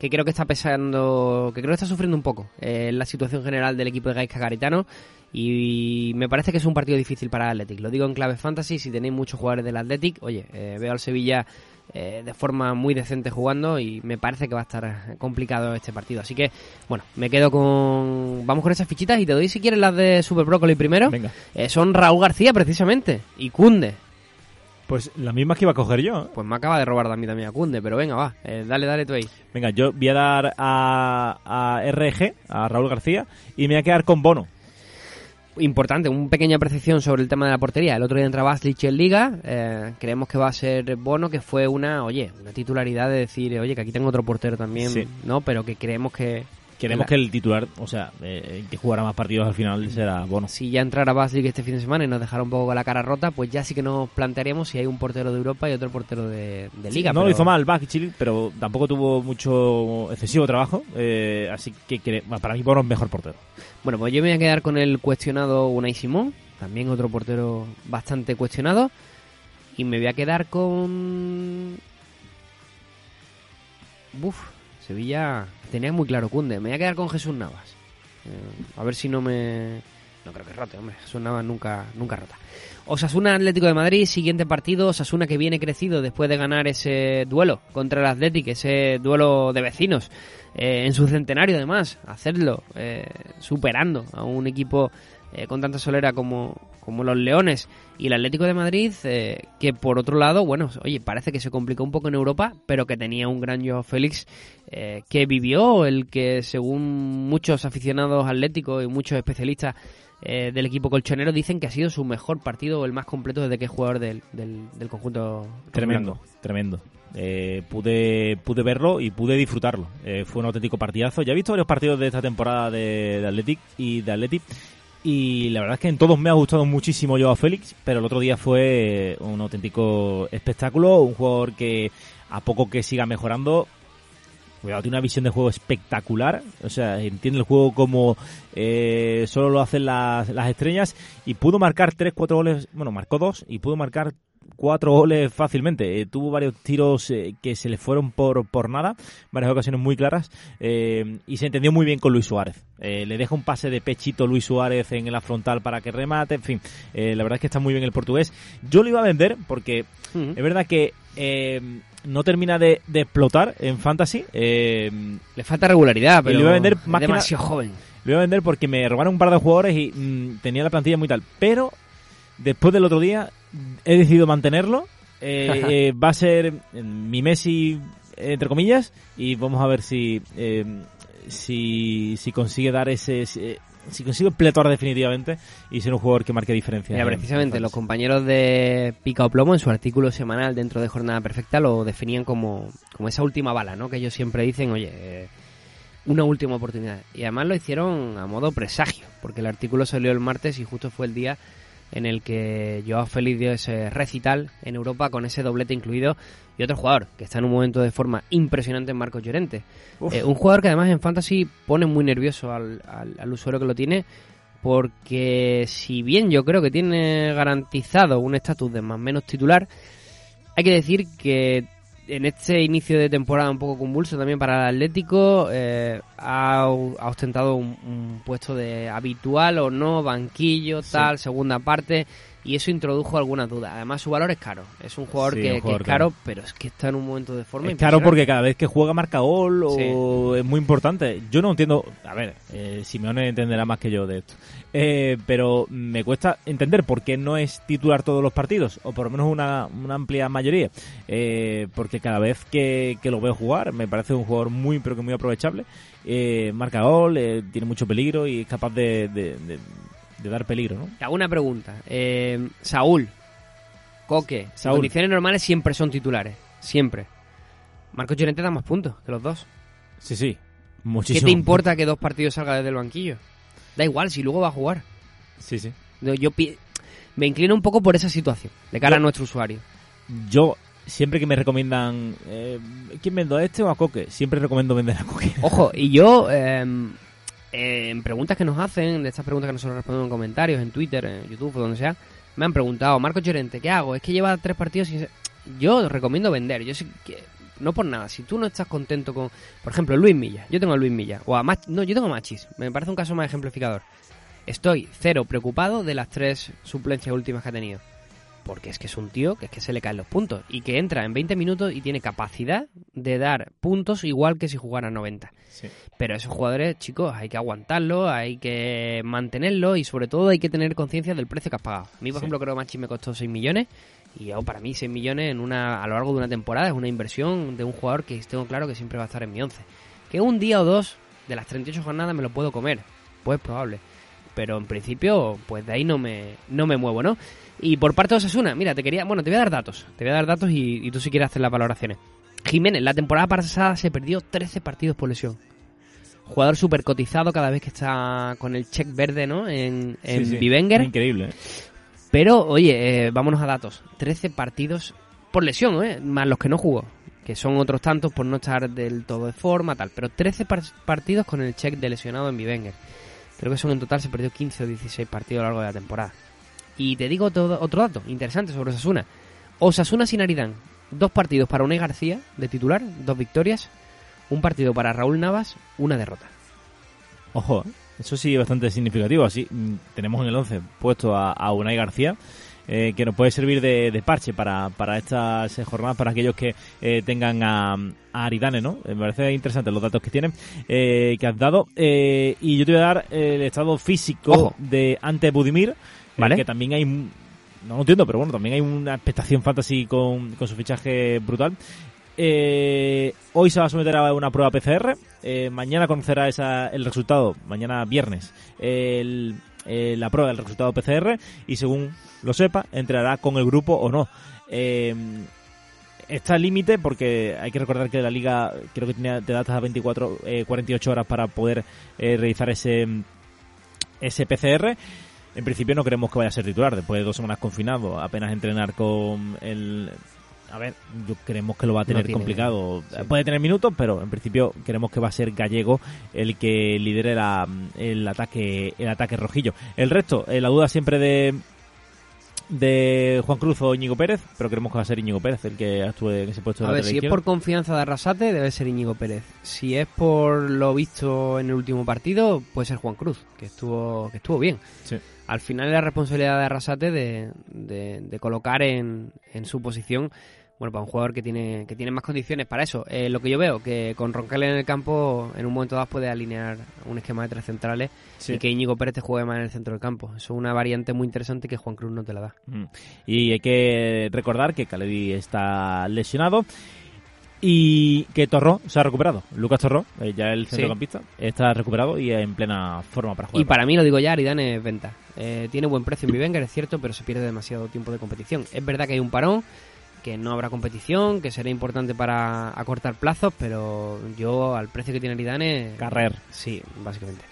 que creo que está pesando, que creo que está sufriendo un poco eh, la situación general del equipo de Gaisca Garitano Y me parece que es un partido difícil para el Athletic. Lo digo en clave fantasy, si tenéis muchos jugadores del Athletic, oye, eh, veo al Sevilla eh, de forma muy decente jugando y me parece que va a estar complicado este partido. Así que, bueno, me quedo con... Vamos con esas fichitas y te doy si quieres las de Super Brócoli primero. Venga. Eh, son Raúl García precisamente y Cunde. Pues las mismas que iba a coger yo. ¿eh? Pues me acaba de robar a mí también a Cunde, pero venga, va, eh, dale, dale tú ahí. Venga, yo voy a dar a, a RG, a Raúl García, y me voy a quedar con Bono. Importante, una pequeña percepción sobre el tema de la portería. El otro día entraba Aslich en Liga, eh, creemos que va a ser Bono, que fue una, oye, una titularidad de decir, oye, que aquí tengo otro portero también, Sí. ¿no? Pero que creemos que... Queremos la- que el titular, o sea, eh, que jugará más partidos al final será Bono. Si ya entrara Baslik este fin de semana y nos dejara un poco con la cara rota, pues ya sí que nos plantearíamos si hay un portero de Europa y otro portero de, de Liga. no pero- lo hizo mal Chile, pero tampoco tuvo mucho excesivo trabajo, eh, así que bueno, para mí Bono es mejor portero. Bueno, pues yo me voy a quedar con el cuestionado Unai Simón, también otro portero bastante cuestionado. Y me voy a quedar con. Buf, Sevilla tenía muy claro Cunde. Me voy a quedar con Jesús Navas. Eh, a ver si no me. No creo que rote, hombre. Jesús Navas nunca, nunca rota. Osasuna Atlético de Madrid, siguiente partido. Osasuna que viene crecido después de ganar ese duelo contra el Atlético, ese duelo de vecinos. eh, en su centenario, además, hacerlo, eh, superando a un equipo eh, con tanta solera como, como los Leones y el Atlético de Madrid, eh, que por otro lado, bueno, oye, parece que se complicó un poco en Europa, pero que tenía un gran Joao Félix eh, que vivió, el que según muchos aficionados atléticos y muchos especialistas eh, del equipo colchonero dicen que ha sido su mejor partido el más completo desde que es jugador del, del, del conjunto Tremendo, tremendo. Eh, pude, pude verlo y pude disfrutarlo. Eh, fue un auténtico partidazo. Ya he visto varios partidos de esta temporada de, de Athletic y de Athletic. Y la verdad es que en todos me ha gustado muchísimo Joao Félix, pero el otro día fue un auténtico espectáculo, un jugador que a poco que siga mejorando, cuidado, tiene una visión de juego espectacular, o sea, entiende el juego como eh, solo lo hacen las, las estrellas y pudo marcar 3, 4 goles, bueno, marcó dos y pudo marcar cuatro goles fácilmente. Eh, tuvo varios tiros eh, que se le fueron por, por nada, varias ocasiones muy claras, eh, y se entendió muy bien con Luis Suárez. Le deja un pase de pechito Luis Suárez en la frontal para que remate, en fin, la verdad es que está muy bien el portugués. Yo lo iba a vender porque es verdad que no termina de, de explotar en Fantasy. Le falta regularidad, pero le iba a vender es más que demasiado joven. lo iba a vender porque me robaron un par de jugadores y mm, tenía la plantilla muy tal. Pero después del otro día he decidido mantenerlo. Eh, <laughs> eh, va a ser eh, mi Messi, entre comillas, y vamos a ver si eh, si, si consigue dar ese... Si, si consigue pletar definitivamente y ser un jugador que marque diferencia. Mira, en- precisamente en los compañeros de Pica o Plomo en su artículo semanal dentro de Jornada Perfecta lo definían como, como esa última bala, ¿no? Que ellos siempre dicen, oye, una última oportunidad. Y además lo hicieron a modo presagio, porque el artículo salió el martes y justo fue el día en el que Joao Félix dio ese recital en Europa con ese doblete incluido y otro jugador que está en un momento de forma impresionante en Marcos Llorente. Eh, un jugador que además en Fantasy pone muy nervioso al, al- al usuario que lo tiene porque si bien yo creo que tiene garantizado un estatus de más o menos titular, hay que decir que en este inicio de temporada un poco convulso también para el Atlético eh, ha, ha ostentado un, un puesto de habitual o no, banquillo, tal, segunda parte y eso introdujo algunas dudas. Además su valor es caro, es un jugador, Sí, que, un que jugador es caro, caro. pero es que está en un momento de forma Es impresionante. porque cada vez que juega marca gol o es muy importante. Yo no entiendo, a ver, eh, Simeone entenderá más que yo de esto, Eh, pero me cuesta entender por qué no es titular todos los partidos, o por lo menos una, una amplia mayoría, Eh, porque cada vez que, que lo veo jugar me parece un jugador muy, pero que muy aprovechable. Eh, marca gol, eh, tiene mucho peligro y es capaz de, de- de- de dar peligro, ¿no? Te hago una pregunta. Eh, Saúl, Coque, en Saúl. condiciones normales siempre son titulares. Siempre. Marcos Llorente da más puntos que los dos. Sí, sí, ¿Qué muchísimo. te importa que dos partidos salga desde el banquillo? Da igual, si luego va a jugar. Sí, sí. Yo, me inclino un poco por esa situación, de cara Yo- a nuestro usuario. Yo, siempre que me recomiendan, eh, ¿quién vendo a este o a Coque? Siempre recomiendo vender a Coque. Ojo, y yo, eh, en preguntas que nos hacen, de estas preguntas que nosotros respondemos en comentarios, en Twitter, en YouTube o donde sea, me han preguntado, Marcos Llorente, ¿qué hago? Es que lleva tres partidos y... Yo recomiendo vender, yo sé que... No por nada, si tú no estás contento con... Por ejemplo, Luis Milla, yo tengo a Luis Milla, o a Mach... No, yo tengo a Machis, me parece un caso más ejemplificador. Estoy cero preocupado de las tres suplencias últimas que ha tenido. Porque es que es un tío que es que se le caen los puntos. Y que entra en 20 minutos y tiene capacidad de dar puntos igual que si jugara 90. Sí. Pero esos jugadores, chicos, hay que aguantarlos, hay que mantenerlos y sobre todo hay que tener conciencia del precio que has pagado. A mí, por Sí. ejemplo, creo que Machi me costó 6 millones y yo, para mí 6 millones en una, a lo largo de una temporada es una inversión de un jugador que tengo claro que siempre va a estar en mi 11. Que un día o dos de las 38 jornadas me lo puedo comer, pues es probable. Pero en principio, pues de ahí no me, no me muevo, ¿no? Y por parte de Osasuna, mira, te quería, bueno, te voy a dar datos, te voy a dar datos y, y tú si quieres hacer las valoraciones. Jiménez, la temporada pasada se perdió 13 partidos por lesión. Jugador súper cotizado cada vez que está con el check verde, ¿no? En, en Sí, sí. Bivenger. Increíble. ¿eh? Pero, oye, eh, vámonos a datos. 13 partidos por lesión, ¿eh? Más los que no jugó. Que son otros tantos por no estar del todo de forma, tal. Pero 13 par- partidos con el check de lesionado en Bivenger. Creo que son en total, se perdió 15 o 16 partidos a lo largo de la temporada. Y te digo todo, otro dato interesante sobre Osasuna. Osasuna sin Aridán. Dos partidos para Unai García, de titular, dos victorias. Un partido para Raúl Navas, una derrota. Ojo, ¿eh? eso sí es bastante significativo. Así mm, tenemos en el 11 puesto a, a Unai García, eh, que nos puede servir de, de parche para, para estas eh, jornadas, para aquellos que eh, tengan a, a Aridane, ¿no? Eh, me parece interesante los datos que tienen, eh, que has dado. Eh, y yo te voy a dar el estado físico Ojo. de Ante Budimir, Vale. que también hay... No lo entiendo, pero bueno, también hay una expectación fantasy con, con su fichaje brutal. Eh, hoy se va a someter a una prueba PCR. eh, mañana conocerá esa, el resultado, mañana viernes, el- eh, la prueba del resultado PCR y según lo sepa, entrará con el grupo o no. Eh, está al límite porque hay que recordar que la liga creo que tenía de datas a 24, eh, 48 horas para poder eh, realizar ese, ese PCR. En principio no creemos que vaya a ser titular, después de dos semanas confinado, apenas entrenar con el... A ver, yo creemos que lo va a tener tiene- complicado. sí. Puede tener minutos, pero en principio creemos que va a ser Gallego el que lidere la- el ataque el ataque rojillo. El resto, eh, la duda siempre de de Juan Cruz o Íñigo Pérez, pero creemos que va a ser Íñigo Pérez el que actúe en ese puesto de A ver, si es por confianza de Arrasate, debe ser Íñigo Pérez. Si es por lo visto en el último partido, puede ser Juan Cruz, que estuvo, que estuvo bien. Sí. Al final es la responsabilidad de Arrasate de, de- de colocar en, en su posición, bueno, para un jugador que tiene, que tiene más condiciones para eso. Eh, lo que yo veo, que con Roncal en el campo, en un momento dado puede alinear un esquema de tres centrales Sí. y que Íñigo Pérez te juegue más en el centro del campo. Eso es una variante muy interesante que Juan Cruz no te la da. Mm. Y hay que recordar que Caledi está lesionado y que Torró se ha recuperado. Lucas Torró, eh, ya el Sí. centrocampista, está recuperado y en plena forma para jugar. Y para mí, lo digo ya, Aridane es venta. Eh, tiene buen precio en Bivenger, es cierto, pero se pierde demasiado tiempo de competición. Es verdad que hay un parón, que no habrá competición, que será importante para acortar plazos, pero yo al precio que tiene Aridane... Carrer. Sí, básicamente.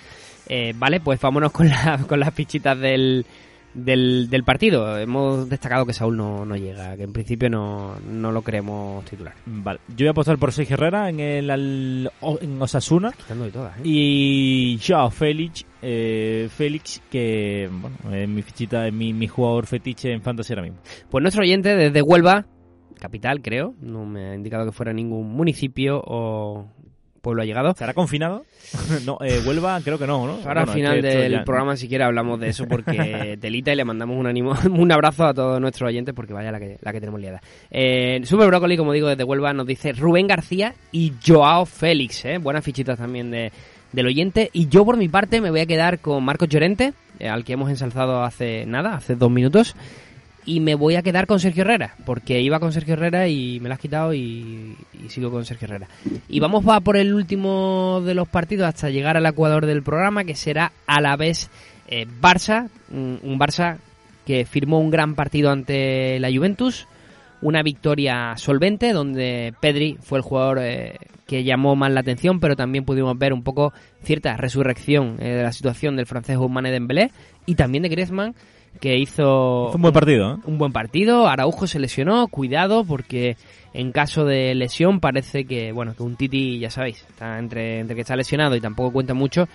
Eh, vale, pues vámonos con, la- <laughs> con las fichitas del, del, del partido. Hemos destacado que Saúl no, no llega, que en principio no, no lo queremos titular. Vale, yo voy a apostar por Sergio Herrera en el al- en Osasuna Quitando de todas, ¿eh? y Joao Félix, eh, Félix que bueno, es mi fichita, es mi, mi jugador fetiche en fantasy ahora mismo. Pues nuestro oyente desde Huelva, capital creo, no me ha indicado que fuera ningún municipio o pueblo allegado. ¿Estará confinado? <laughs> no, eh, Huelva creo que no, ¿no? Ahora al Bueno, es final que esto del ya- programa si quiere hablamos de eso porque <laughs> telita y le mandamos un ánimo, <laughs> un abrazo a todos nuestros oyentes porque vaya la que, la que tenemos liada. Eh, Super Brócoli, como digo, desde Huelva nos dice Rubén García y Joao Félix, ¿eh? buenas fichitas también de, del oyente. Y yo por mi parte me voy a quedar con Marcos Llorente, eh, al que hemos ensalzado hace nada, hace dos minutos. Y me voy a quedar con Sergio Herrera, porque iba con Sergio Herrera y me lo has quitado y, y sigo con Sergio Herrera. Y vamos va por el último de los partidos hasta llegar al ecuador del programa, que será a la vez eh, Barça, un, un Barça que firmó un gran partido ante la Juventus, una victoria solvente donde Pedri fue el jugador eh, que llamó más la atención, pero también pudimos ver un poco cierta resurrección eh, de la situación del francés Ousmane Dembélé y también de Griezmann que hizo un buen partido, ¿eh? un buen partido. Araujo se lesionó, cuidado, porque en caso de lesión parece que, bueno, que un Titi, ya sabéis, está entre, entre que está lesionado y tampoco cuenta mucho,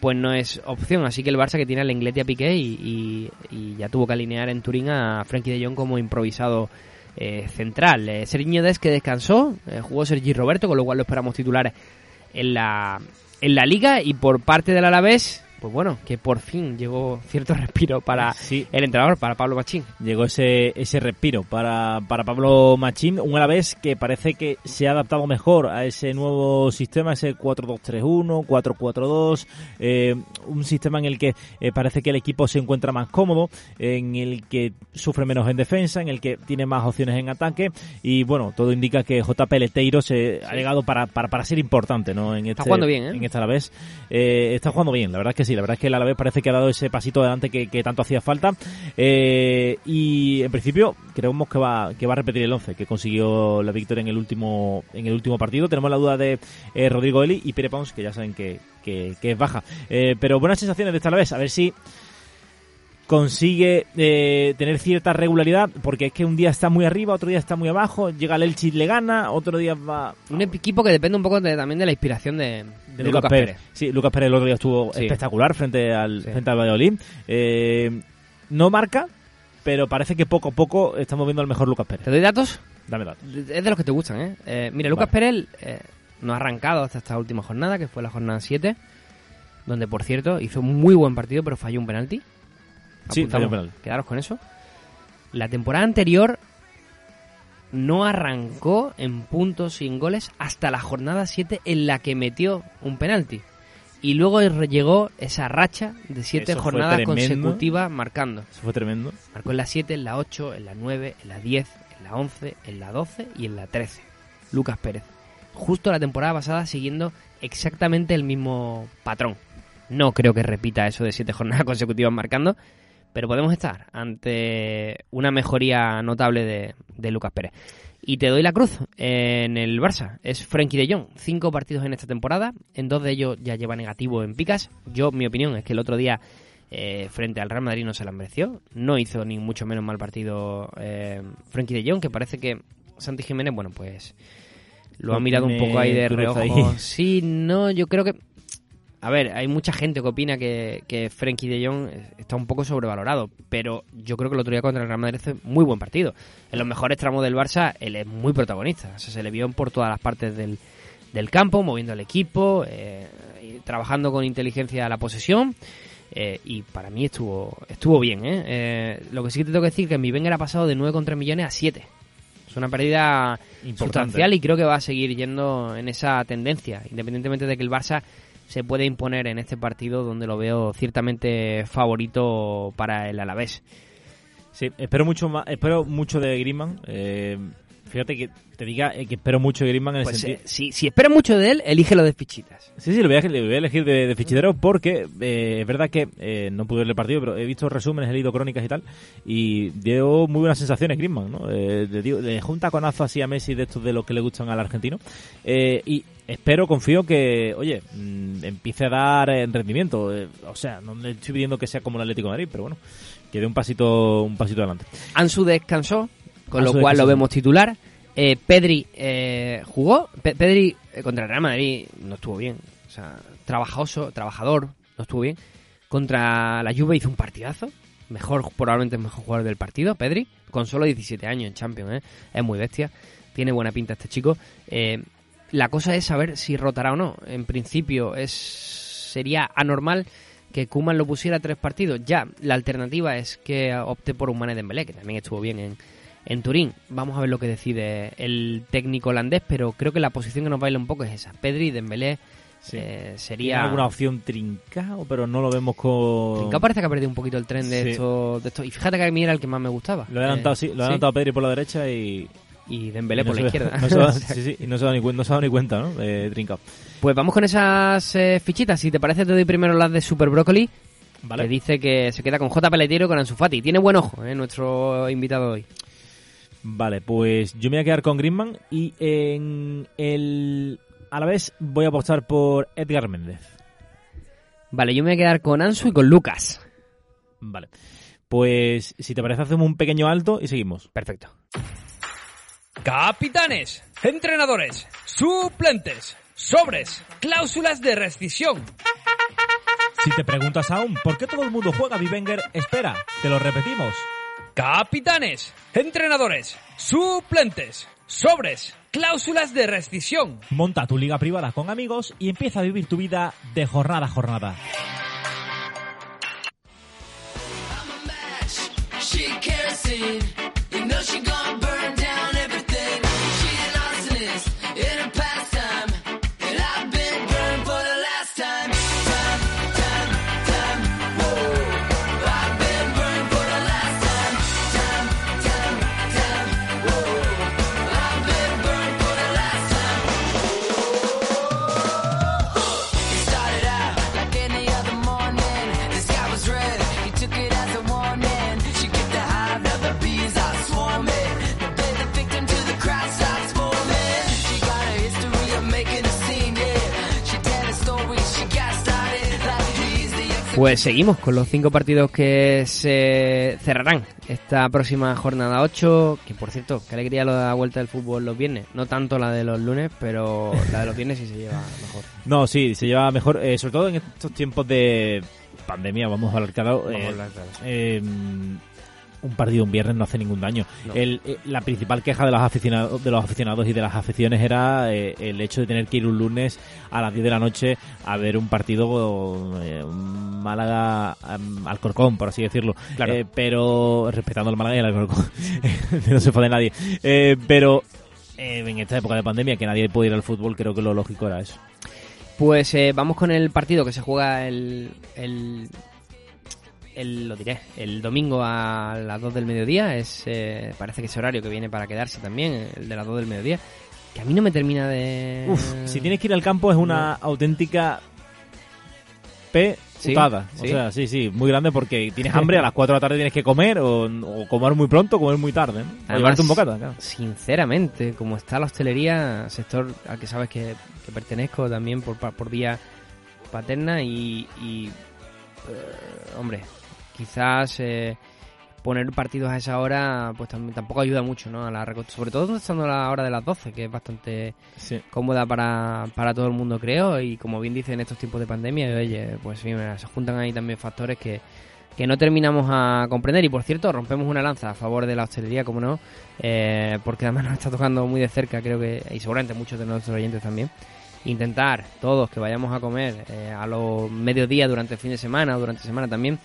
pues no es opción. Así que el Barça que tiene a Lenglet y a Piqué y, y- y ya tuvo que alinear en Turín a Frenkie de Jong como improvisado eh, central. Eh, Serginho Des que descansó, eh, jugó Sergi Roberto, con lo cual lo esperamos titulares en la, en la liga y por parte del Alavés pues bueno, que por fin llegó cierto <laughs> respiro para Sí. el entrenador, para Pablo Machín. Llegó ese, ese respiro para, para Pablo Machín, un Alavés que parece que se ha adaptado mejor a ese nuevo sistema, ese 4-2-3-1, 4-4-2, eh, un sistema en el que eh, parece que el equipo se encuentra más cómodo, en el que sufre menos en defensa, en el que tiene más opciones en ataque y bueno, todo indica que JP Leteiro se ha llegado para, para, para ser importante ¿no? en este, jugando bien, ¿eh? en este Alavés. Está jugando bien, la verdad es que sí, la verdad es que el Alavés parece que ha dado ese pasito adelante que, tanto hacía falta eh, y en principio creemos que va que va a repetir el 11 que consiguió la victoria en el último en el último partido. Tenemos la duda de eh, Rodrigo Eli y Pere Pons, que ya saben que, que, que es baja. Eh, pero buenas sensaciones de esta Alavés, a ver si consigue eh, tener cierta regularidad, porque es que un día está muy arriba, otro día está muy abajo, llega el Elche y le gana, otro día va Un equipo que depende un poco de- también de la inspiración de, de Lucas, Pérez. Sí, Lucas Pérez el otro día estuvo Sí. espectacular frente al, Sí. frente al Valladolid. Eh, no marca, pero parece que poco a poco estamos viendo al mejor Lucas Pérez. ¿Te doy datos? Dame datos. Es de los que te gustan, ¿eh? Eh, mira, Lucas Pérez eh, no ha arrancado hasta esta última jornada, que fue la jornada 7, donde, por cierto, hizo un muy buen partido, pero falló un penalti. Sí, penalti. Quedaros con eso. La temporada anterior no arrancó en puntos sin goles hasta la jornada 7 en la que metió un penalti. Y luego llegó esa racha de siete Eso fue jornadas tremendo. consecutivas marcando. Eso fue tremendo. Marcó en la 7, en la 8, en la 9, en la 10, en la 11, en la 12 y en la 13. Lucas Pérez. Justo la temporada pasada siguiendo exactamente el mismo patrón. No creo que repita eso de siete jornadas <laughs> consecutivas marcando, pero podemos estar ante una mejoría notable de, de Lucas Pérez. Y te doy la cruz en el Barça. Es Frenkie de Jong. Cinco partidos en esta temporada. En dos de ellos ya lleva negativo en picas. Yo, mi opinión es que el otro día eh, frente al Real Madrid no se la mereció. No hizo ni mucho menos mal partido eh, Frenkie de Jong, que parece que Santi Jiménez, bueno, pues lo ha mirado un poco ahí de reojo. ahí. <laughs> Sí, no, yo creo que... A ver, hay mucha gente que opina que, que Frenkie de Jong está un poco sobrevalorado, pero yo creo que el otro día contra el Real Madrid fue muy buen partido. En los mejores tramos del Barça, él es muy protagonista. O sea, se le vio por todas las partes del, del campo, moviendo el equipo, eh, trabajando con inteligencia la posesión. eh, y para mí estuvo estuvo bien. ¿eh? Eh, lo que sí que te tengo que decir que mi Wenger ha pasado de 9,3 millones a 7. Es una pérdida Importante. sustancial y creo que va a seguir yendo en esa tendencia, independientemente de que el Barça se puede imponer en este partido donde lo veo ciertamente favorito para el Alavés. Sí, espero mucho más, espero mucho de Griezmann. Eh, fíjate que te diga eh, que espero mucho de Griezmann en el Pues sentido... eh, si, si esperas mucho de él, elígelo de fichitas. Sí, sí, lo voy a, lo voy a elegir de, de porque eh, es verdad que eh, no pude ver el partido, pero he visto resúmenes, he leído crónicas y tal, y dio muy buenas sensaciones Griezmann, ¿no? Le, dio- le junta conazo así a Messi de estos de los que le gustan al argentino, eh, y espero, confío que, oye, mm, empiece a dar rendimiento, o sea, no le estoy pidiendo que sea como el Atlético de Madrid, pero bueno, que dé un pasito, un pasito adelante. Ansu descansó, con lo cual lo vemos titular. Eh, Pedri eh, jugó. Pe- Pedri eh, contra el Real Madrid no estuvo bien. O sea, trabajoso, trabajador, no estuvo bien. Contra la Juve hizo un partidazo. Mejor, probablemente el mejor jugador del partido, Pedri. Con solo 17 años en Champions, ¿eh? Es muy bestia. Tiene buena pinta este chico. Eh, la cosa es saber si rotará o no. En principio es sería anormal que Kuman lo pusiera a tres partidos. Ya, la alternativa es que opte por un Mané Dembélé, que también estuvo bien en, en Turín. Vamos a ver lo que decide el técnico holandés, pero creo que la posición que nos baila un poco es esa. Pedri, Dembélé, Sí. eh, ¿Tiene sería... alguna opción trincao, pero no lo vemos con... Trincao parece que ha perdido un poquito el tren de, Sí. esto, de esto. Y fíjate que a mí era el que más me gustaba. Lo he adelantado, Eh, sí, lo he adelantado Pedri por la derecha y... Y Dembélé y no por la izquierda. <laughs> no se da- <laughs> sí, sí, y no se ha dado ni, no se ha ni cuenta, ¿no? De Trincao. Pues vamos con esas eh, fichitas. Si te parece, te doy primero las de Super Brócoli. Vale. Que dice que se queda con J. Peletiero y con Ansu Fati. Tiene buen ojo, eh, nuestro invitado hoy. Vale, pues yo me voy a quedar con Griezmann y en el... A la vez voy a apostar por Edgar Méndez. Vale, yo me voy a quedar con Ansu y con Lucas. Vale. Pues si te parece hacemos un pequeño alto y seguimos. Perfecto. Capitanes, entrenadores, suplentes, sobres, cláusulas de rescisión. Si te preguntas aún por qué todo el mundo juega a Bivenger, espera, te lo repetimos. Capitanes, entrenadores, suplentes, sobres, cláusulas de rescisión. Monta tu liga privada con amigos y empieza a vivir tu vida de jornada a jornada. Pues seguimos con los cinco partidos que se cerrarán esta próxima jornada 8. Que por cierto, qué alegría lo de la vuelta del fútbol los viernes. No tanto la de los lunes, pero la de los viernes sí se lleva mejor. No, sí, se lleva mejor, eh, sobre todo en estos tiempos de pandemia, vamos a hablar claro. Vamos a eh, hablar claro. eh, un partido un viernes no hace ningún daño. No. El, eh, la principal queja de los aficionados, de los aficionados y de las aficiones era eh, el hecho de tener que ir un lunes a las 10 de la noche a ver un partido eh, un Málaga um, Alcorcón, por así decirlo. Claro. Eh, pero respetando al Málaga y al Alcorcón, <laughs> no se puede nadie. Eh, pero eh, en esta época de pandemia que nadie puede ir al fútbol, creo que lo lógico era eso. Pues eh, vamos con el partido que se juega el, el, el- lo diré, el domingo a las 2 del mediodía. Es, eh, parece que ese horario que viene para quedarse también, el de las 2 del mediodía. Que a mí no me termina de... Uf, si tienes que ir al campo es una auténtica P Sí, putada. O sí. sea, sí, sí, muy grande porque tienes hambre, a las 4 de la tarde tienes que comer o, o comer muy pronto o comer muy tarde. O Además, llevarte un bocata, claro. Sinceramente, como está la hostelería, sector al que sabes que, que pertenezco también por, por vía paterna y, y, eh, hombre, quizás eh, poner partidos a esa hora pues también tampoco ayuda mucho, ¿no? A la sobre todo estando a la hora de las 12, que es bastante Sí. cómoda para, para todo el mundo, creo, y como bien dice en estos tiempos de pandemia, oye, pues mira, se juntan ahí también factores que, que no terminamos a comprender. Y por cierto, rompemos una lanza a favor de la hostelería, como no, eh, porque además nos está tocando muy de cerca, creo que, y seguramente muchos de nuestros oyentes también, intentar todos que vayamos a comer eh, a los mediodía durante el fin de semana o durante semana también.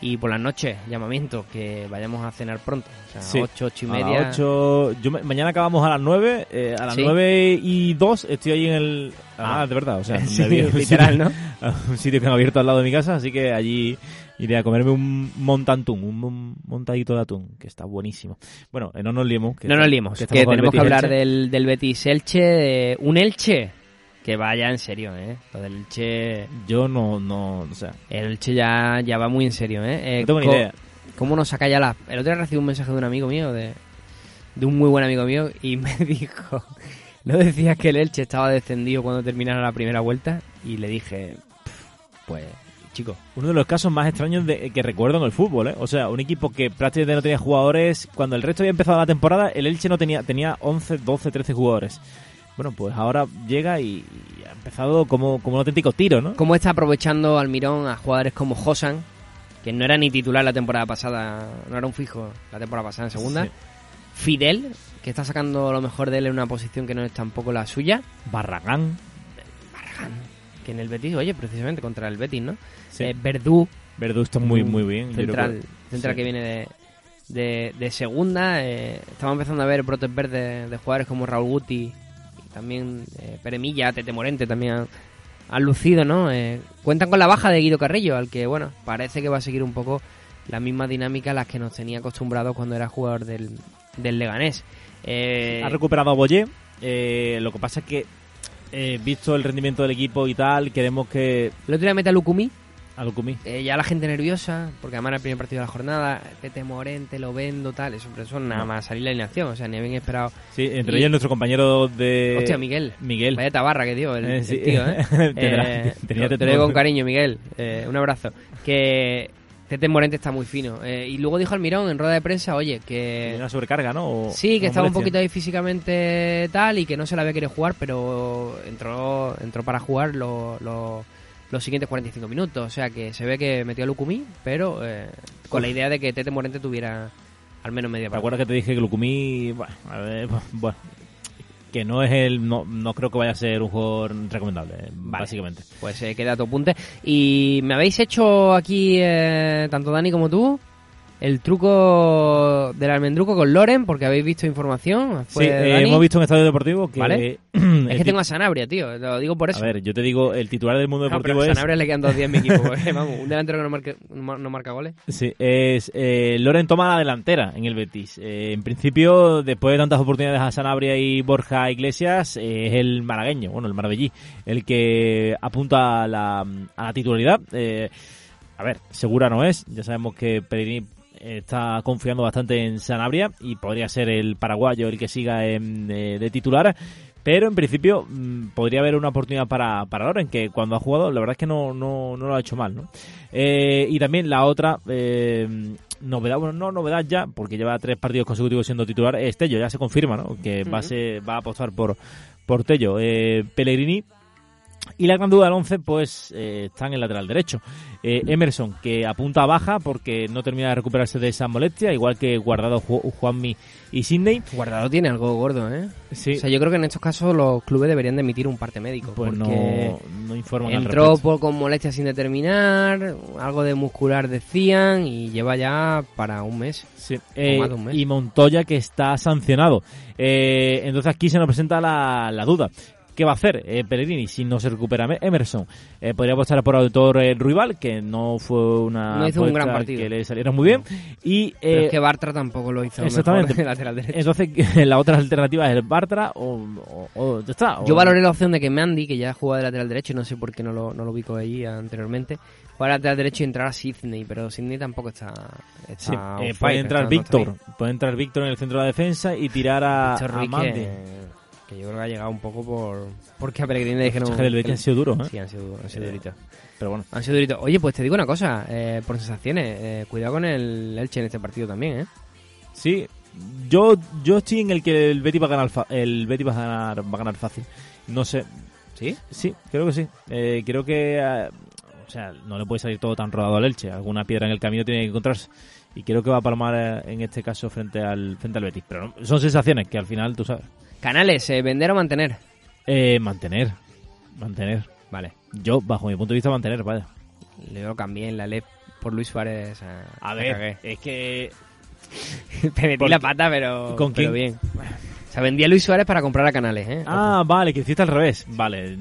Y por las noches, llamamiento, que vayamos a cenar pronto. O sea, Sí. 8, 8 y A las media. ocho- yo me- mañana acabamos a las 9, eh, a las Sí. 9 y 2 estoy ahí en el... Ah. Ah, de verdad, o sea, <laughs> Sí, había- literal, <laughs> sitio- ¿no? <laughs> Un sitio que han abierto al lado de mi casa, así que allí iré a comerme un montantún, un mon- montadito de atún, que está buenísimo. Bueno, eh, no nos liemos. Que No está- nos liemos, que, el tenemos que hablar del, del Betis Elche, de un Elche que vaya en serio, ¿eh? Lo del Elche, Yo no, no, o sea, el Elche ya, ya va muy en serio, ¿eh? Eh, no tengo ni idea. ¿Cómo nos saca ya la...? El otro día recibí un mensaje de un amigo mío, de, de un muy buen amigo mío, y <laughs> me dijo... No decías que el Elche estaba descendido cuando terminara la primera vuelta, y le dije, "Pff, pues, chico, Uno de los casos más extraños de, que recuerdo en el fútbol, ¿eh? O sea, un equipo que prácticamente no tenía jugadores. Cuando el resto había empezado la temporada, el Elche no tenía, tenía 11, 12, 13 jugadores. Bueno, pues ahora llega y, y ha empezado como, como un auténtico tiro, ¿no? ¿Cómo está aprovechando Almirón a jugadores como Josan, que no era ni titular la temporada pasada, no era un fijo la temporada pasada en segunda? Sí. Fidel, que está sacando lo mejor de él en una posición que no es tampoco la suya. Barragán. Que en el Betis, oye, precisamente contra el Betis, ¿no? Sí. Eh, Verdú, Verdú está muy, muy bien. central, que- central sí. que viene de, de, de segunda. Eh, estamos empezando a ver brotes verdes de jugadores como Raúl Guti también eh, Peremilla, Tete Morente también han, han lucido, ¿no? Eh, cuentan con la baja de Guido Carrillo, al que, bueno, parece que va a seguir un poco la misma dinámica a las que nos tenía acostumbrados cuando era jugador del, del Leganés. Eh, Ha recuperado a Boyé. eh, lo que pasa es que, eh, visto el rendimiento del equipo y tal, queremos que. el otro día mete a Lucumí, Eh, ya la gente nerviosa, porque además era el primer partido de la jornada, Tete Morente, lo vendo, tal, eso, pero eso nada más salir la alineación, o sea, ni habían esperado. Sí, entre Y- ellos nuestro compañero de. Hostia, Miguel. Miguel. Vaya tabarra que dio el, Eh, el sí. tío, ¿eh? <laughs> Tendrá- Eh, tenía te, lo digo con cariño, Miguel. Eh, un abrazo. Que Tete Morente está muy fino. Eh, y luego dijo Almirón en rueda de prensa, oye, que... una sobrecarga, ¿no? O- Sí, que estaba un poquito ahí físicamente tal y que no se la había querido jugar, pero entró entró para jugar lo- los siguientes 45 minutos. O sea que se ve que metió a Lucumí, pero eh, con la idea de que Tete Morente tuviera al menos media ¿Te parte. acuerdas que te dije que Lucumí, bueno, a ver, <laughs> bueno, que no es el, no, no creo que vaya a ser un jugador recomendable, básicamente. Pues eh, queda tu apunte. Y me habéis hecho aquí, eh, tanto Dani como tú, el truco del almendruco con Loren, porque habéis visto información. Sí, eh, hemos visto en Estadio Deportivo que... Vale. <clears throat> Es que tengo a Sanabria, tío. Lo digo por eso. A ver, yo te digo, el titular del mundo No, deportivo pero a es... Sanabria le quedan dos días en mi equipo. porque, <laughs> vamos, un delantero que no, marque- no mar- no marca goles. Sí, es eh, Loren toma la delantera en el Betis. Eh, en principio, después de tantas oportunidades a Sanabria y Borja Iglesias, eh, es el malagueño, bueno, el marbellí, el que apunta a la, a la titularidad. Eh, a ver, segura no es. Ya sabemos que Pellegrini está confiando bastante en Sanabria y podría ser el paraguayo el que siga en, eh, de titular. Pero en principio mm, podría haber una oportunidad para, para Loren, que cuando ha jugado la verdad es que no, no, no lo ha hecho mal. ¿no? Eh, y también la otra eh, novedad, bueno, no novedad ya, porque lleva tres partidos consecutivos siendo titular, es Tello, ya se confirma ¿no? que va, a ser- va a apostar por, por Tello. Eh, Pellegrini y la gran duda del 11, pues, eh, está en el lateral derecho. Eh, Emerson, que apunta a baja porque no termina de recuperarse de esa molestia, igual que Guardado, Ju- Juanmi y Sidney. Guardado tiene algo gordo, ¿eh? Sí, O sea, yo creo que en estos casos los clubes deberían de emitir un parte médico. pues porque no, no informan al entró respecto. por, con molestias sin determinar, algo de muscular decían, y lleva ya para un mes. Sí, eh, más de un mes. y Montoya que está sancionado. Eh, entonces aquí se nos presenta la, la duda. ¿Qué va a hacer eh, Pellegrini si no se recupera Me- Emerson? Eh, podría apostar por autor eh, Ruibal, que no fue una No hizo un gran partido. que le saliera muy bien. Y Pero eh, es que Bartra tampoco lo hizo exactamente. mejor lateral derecho. entonces <laughs> la otra alternativa es el Bartra o, o- o ya está. Yo o- valoré la opción de que Mandy, que ya jugaba de lateral derecho, no sé por qué no lo, no lo ubico allí anteriormente, jugar lateral derecho y entrar a Sidney, pero Sidney tampoco está. está Sí, eh, puede entrar Víctor, puede entrar Víctor en el centro de la defensa y tirar a, Mandy. que, que yo creo que ha llegado un poco por. Porque a Pellegrini le dijeron. Fichajes del Betis han sido duros, ¿eh? Sí, han sido, han sido Eh, duritos. Pero bueno. Han sido duritos. Oye, pues te digo una cosa, eh, por sensaciones, eh, cuidado con el Elche en este partido también, ¿eh? Sí, yo yo estoy en el que el Betis va a ganar el Betis va a ganar va a ganar fácil. No sé. ¿Sí? Sí, creo que sí. Eh, creo que eh, o sea, no le puede salir todo tan rodado al Elche, alguna piedra en el camino tiene que encontrarse y creo que va a palmar eh, en este caso frente al frente al Betis, pero no- son sensaciones que al final tú sabes. Canales, eh, ¿vender o mantener? Eh, mantener, mantener. Vale. Yo bajo mi punto de vista mantener, vaya. Yo cambié en la LEP por Luis Suárez. eh, A ver, cagué. es que <laughs> Te metí ¿Por la pata, pero, ¿Con pero bien. O sea, vendí a Luis Suárez para comprar a Canales, ¿eh? ah, vale, que hiciste al revés. Vale.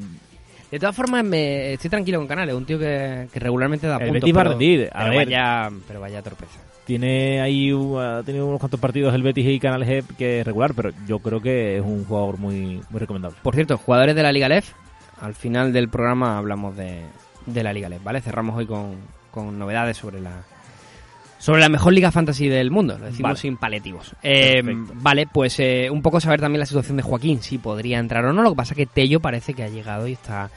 De todas formas, me, estoy tranquilo con Canales, un tío que, que regularmente da El puntos. Betis va a pero- rendir, a pero ver. vaya, pero vaya torpeza. Tiene ahí ha tenido unos cuantos partidos el Betis y Canales E que es regular, pero yo creo que es un jugador muy muy recomendable. Por cierto, jugadores de la Liga LEF, al final del programa hablamos de, de la Liga LEF, ¿vale? Cerramos hoy con, con novedades sobre la sobre la mejor liga fantasy del mundo, lo decimos Vale. sin paletivos. Eh, vale, pues eh, un poco saber también la situación de Joaquín, si podría entrar o no, lo que pasa es que Tello parece que ha llegado y está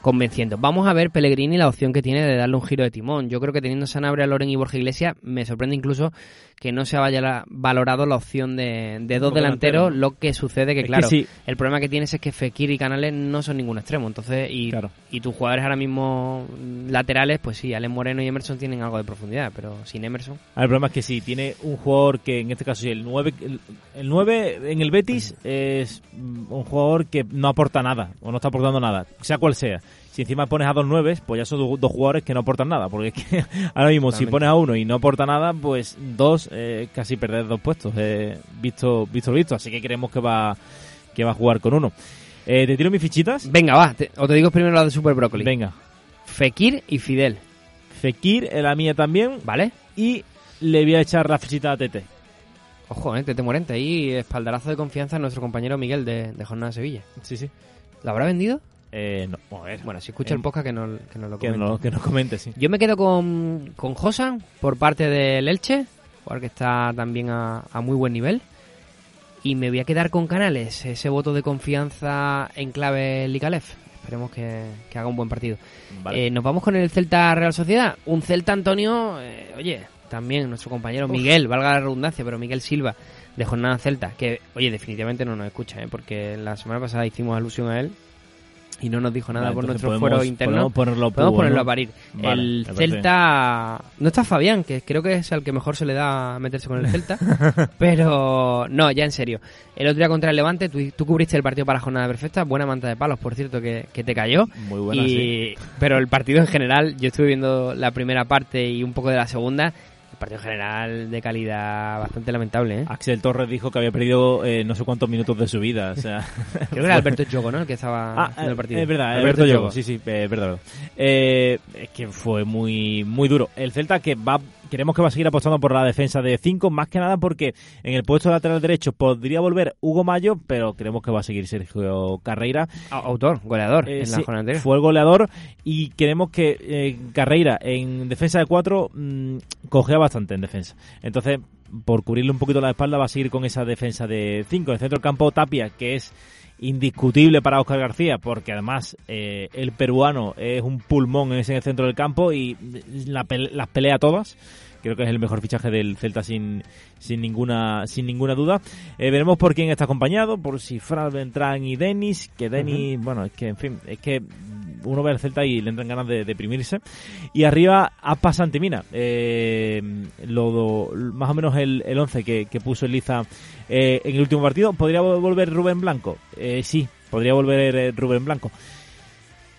convenciendo. Vamos a ver Pellegrini la opción que tiene de darle un giro de timón. Yo creo que teniendo Sanabria, Loren y Borja Iglesias, me sorprende incluso que no se haya valorado la opción de, de dos delanteros, delanteros. lo que sucede que, Es que claro, sí. el problema que tienes es que Fekir y Canales no son ningún extremo, entonces, y, Claro. y tus jugadores ahora mismo mm, laterales, pues sí, Alex Moreno y Emerson tienen algo de profundidad, pero sin Emerson. El problema es que sí, tiene un jugador que en este caso el 9, el, el 9 en el Betis es mm, un jugador que no aporta nada, o no está aportando nada, sea cual sea. Si encima pones a dos nueves, pues ya son do- dos jugadores que no aportan nada, porque es que <laughs> ahora mismo si pones a uno y no aporta nada, pues dos, eh, casi perder dos puestos, eh, visto, visto, visto, así que creemos que va, que va a jugar con uno. Eh, ¿Te tiro mis fichitas? Venga, va, te- o te digo primero la de Super Brócoli. Venga. Fekir y Fidel, Fekir, eh, la mía también, ¿vale? y le voy a echar la fichita a Tete. Ojo, eh, Tete Morente ahí, espaldarazo de confianza a nuestro compañero Miguel de, de Jornada Sevilla. Sí, sí. ¿Lo habrá vendido? Eh, no, a ver. Bueno, si escucha En- el podcast que, no, que nos lo que, comente. no, que nos comente, sí. Yo me quedo con, con Josan por parte del Elche, jugador que está también a, a muy buen nivel. Y me voy a quedar con Canales, ese voto de confianza en clave Ligalef. Esperemos que, que haga un buen partido. Vale. Eh, Nos vamos con el Celta Real Sociedad. Un Celta Antonio, eh, oye, también nuestro compañero Miguel, valga la redundancia, pero Miguel Silva de Jornada Celta, que, oye, definitivamente no nos escucha, ¿eh? porque la semana pasada hicimos alusión a él y no nos dijo nada Vale, por nuestro fuero interno. podemos ponerlo Podemos ponerlo ¿no? a parir. Vale, el Celta... No está Fabián, que creo que es al que mejor se le da meterse con el Celta. <laughs> pero no, ya en serio. El otro día contra el Levante, tú, tú cubriste el partido para jornada perfecta. Buena manta de palos, por cierto, que, que te cayó. Muy buena, y... Pero el partido en general, yo estuve viendo la primera parte y un poco de la segunda. El partido en general de calidad bastante lamentable, ¿eh? Axel Torres dijo que había perdido eh, no sé cuántos minutos de su vida. O sea, <laughs> Creo que era Alberto Choco, ¿no? El que estaba Ah, haciendo el partido. es verdad, Alberto Alberto. Yogo, sí, sí, eh, es verdad. Eh, es que fue muy muy duro. El Celta que va queremos que va a seguir apostando por la defensa de 5, más que nada porque en el puesto de lateral derecho podría volver Hugo Mayo, pero creemos que va a seguir Sergio Carreira. Autor, goleador, Eh, en la sí, jornada anterior. fue el goleador y queremos que eh, Carreira en defensa de 4 cogea bastante en defensa. Entonces, por cubrirle un poquito la espalda, va a seguir con esa defensa de 5. En el centro del campo, Tapia, que es indiscutible para Oscar García, porque además eh, el peruano es un pulmón en ese centro del campo y la pele- las pelea todas. Creo que es el mejor fichaje del Celta sin, sin ninguna sin ninguna duda. Eh, veremos por quién está acompañado, por si Fran Beltrán y Denis, que Denis, bueno, es que en fin, es que uno ve al Celta y le entran ganas de deprimirse. Y arriba, Aspa Santimina. Eh, lo, más o menos el, el 11 que, que puso el Liza eh, en el último partido. ¿Podría volver Rubén Blanco? Eh, sí, podría volver eh, Rubén Blanco.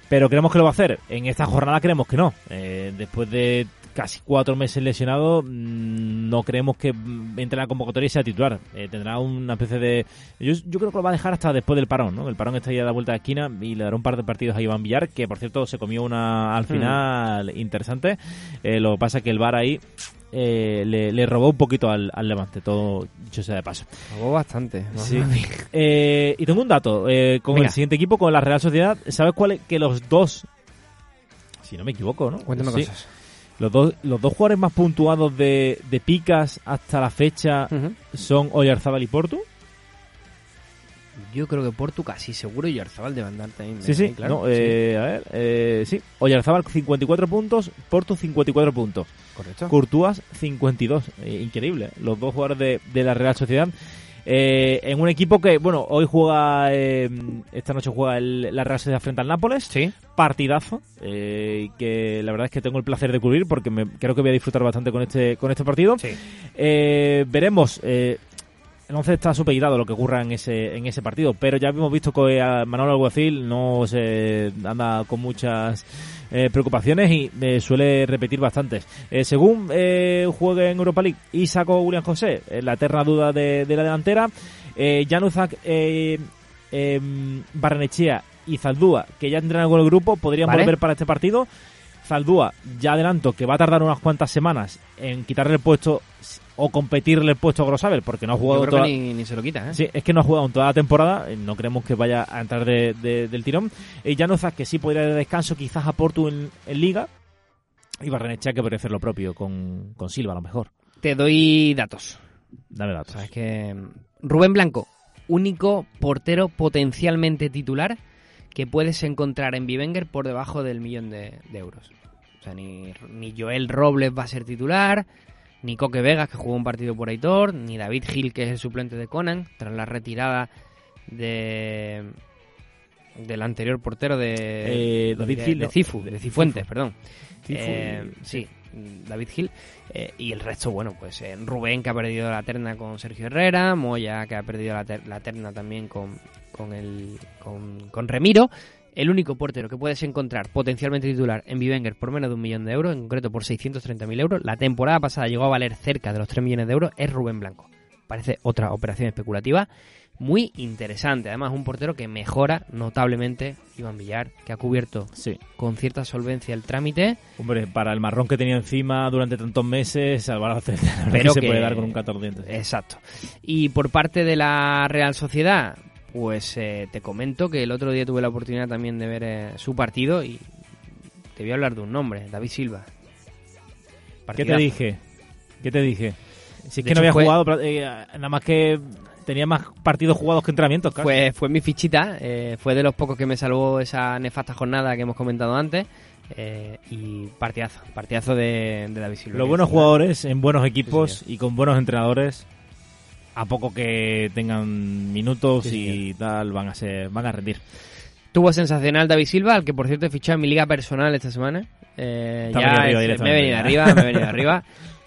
Pero creemos que lo va a hacer. En esta jornada creemos que no. Eh, después de casi cuatro meses lesionado, mm, no creemos que mm, entre en la convocatoria y sea titular. Eh, tendrá una especie de... Yo, yo creo que lo va a dejar hasta después del parón, ¿no? El parón está ya a la vuelta de esquina y le dará un par de partidos a Iván Villar, que por cierto se comió una al final interesante. Eh, lo que pasa es que el VAR ahí eh, le, le robó un poquito al, al Levante, todo dicho sea de paso. Jugó bastante. ¿no? Sí. Eh, y tengo un dato eh, con el siguiente equipo, con la Real Sociedad. ¿Sabes cuál es? Que los dos, si no me equivoco, ¿no? Cuéntame Sí. cosas. Los dos, los dos jugadores más puntuados de, de picas hasta la fecha son Oyarzábal y Portu. Yo creo que Portu casi seguro y Arzabal debe andar también. Sí, sí, ahí, claro. no, eh, a ver, eh, sí. Oyarzábal 54 puntos, Portu 54 puntos. Sí, correcto. Courtois 52. Eh, increíble. ¿eh? Los dos jugadores de, de la Real Sociedad. Eh, en un equipo que, bueno, hoy juega, eh, esta noche juega el- la Real Sociedad frente al Nápoles. Sí. Partidazo. eh, que la verdad es que tengo el placer de cubrir porque me, creo que voy a disfrutar bastante con este, con este partido. Sí. Eh, veremos. El 11 está supeditado lo que ocurra en ese, en ese partido, pero ya hemos visto que Manuel Alguacil no se anda con muchas eh, preocupaciones y eh, suele repetir bastantes. Eh, según eh, juegue en Europa League y sacó William José, eh, la eterna duda de, de la delantera, eh, Januzak, eh, eh, Barrenechea y Zaldúa, que ya entrenan con el grupo, podrían Vale. volver para este partido. Zaldúa, ya adelanto que va a tardar unas cuantas semanas en quitarle el puesto o competirle el puesto a Grosabel, porque no ha jugado toda... ni, ni se lo quita, ¿eh? Sí, es que no ha jugado en toda la temporada, eh, no creemos que vaya a entrar de- de- del tirón. Y Januzak, que sí podría ir de descanso, quizás a Porto en, en Liga. Y Barrenechea, que podría hacer lo propio con, con Silva, a lo mejor. Te doy datos. Dame datos. Sabes que mm, Rubén Blanco, único portero potencialmente titular que puedes encontrar en Bivenger por debajo del millón de, de euros. O sea, ni, ni Joel Robles va a ser titular, ni Coque Vegas, que jugó un partido por Aitor, ni David Gil, que es el suplente de Conan, tras la retirada de del anterior portero de, Eh, David de- Gil, de. Cifu, de Cifuentes, perdón. Cifu, Eh, sí. David Gil. Eh, y el resto, bueno, pues eh, Rubén, que ha perdido la terna con Sergio Herrera. Moya, que ha perdido la, ter- la terna también con, con, el, con, con Remiro. El único portero que puedes encontrar potencialmente titular en Bivenger por menos de un millón de euros, en concreto por 630.000 euros, la temporada pasada llegó a valer cerca de los 3 millones de euros, es Rubén Blanco. Parece otra operación especulativa muy interesante. Además, un portero que mejora notablemente Iván Villar, que ha cubierto Sí. con cierta solvencia el trámite. Hombre, para el marrón que tenía encima durante tantos meses, salvar a Celta, la verdad Pero que se puede dar con un 14 dientes. Exacto. Y por parte de la Real Sociedad, pues eh, te comento que el otro día tuve la oportunidad también de ver eh, su partido y te voy a hablar de un nombre, David Silva. ¿Qué te dije? ¿Qué te dije? Si es De que no había jugado, eh, nada más que tenía más partidos jugados que entrenamientos, casi. Fue, fue mi fichita, eh, fue de los pocos que me salvó esa nefasta jornada que hemos comentado antes. eh, y partidazo, partidazo de, de David Silva. Los buenos es- jugadores en buenos equipos Sí, y con buenos entrenadores, a poco que tengan minutos Sí, y tal, van a ser, van a rendir. Tuvo sensacional David Silva, al que por cierto he fichado en mi liga personal esta semana. Eh, ya es- me he venido ya. arriba, me he venido <laughs> arriba.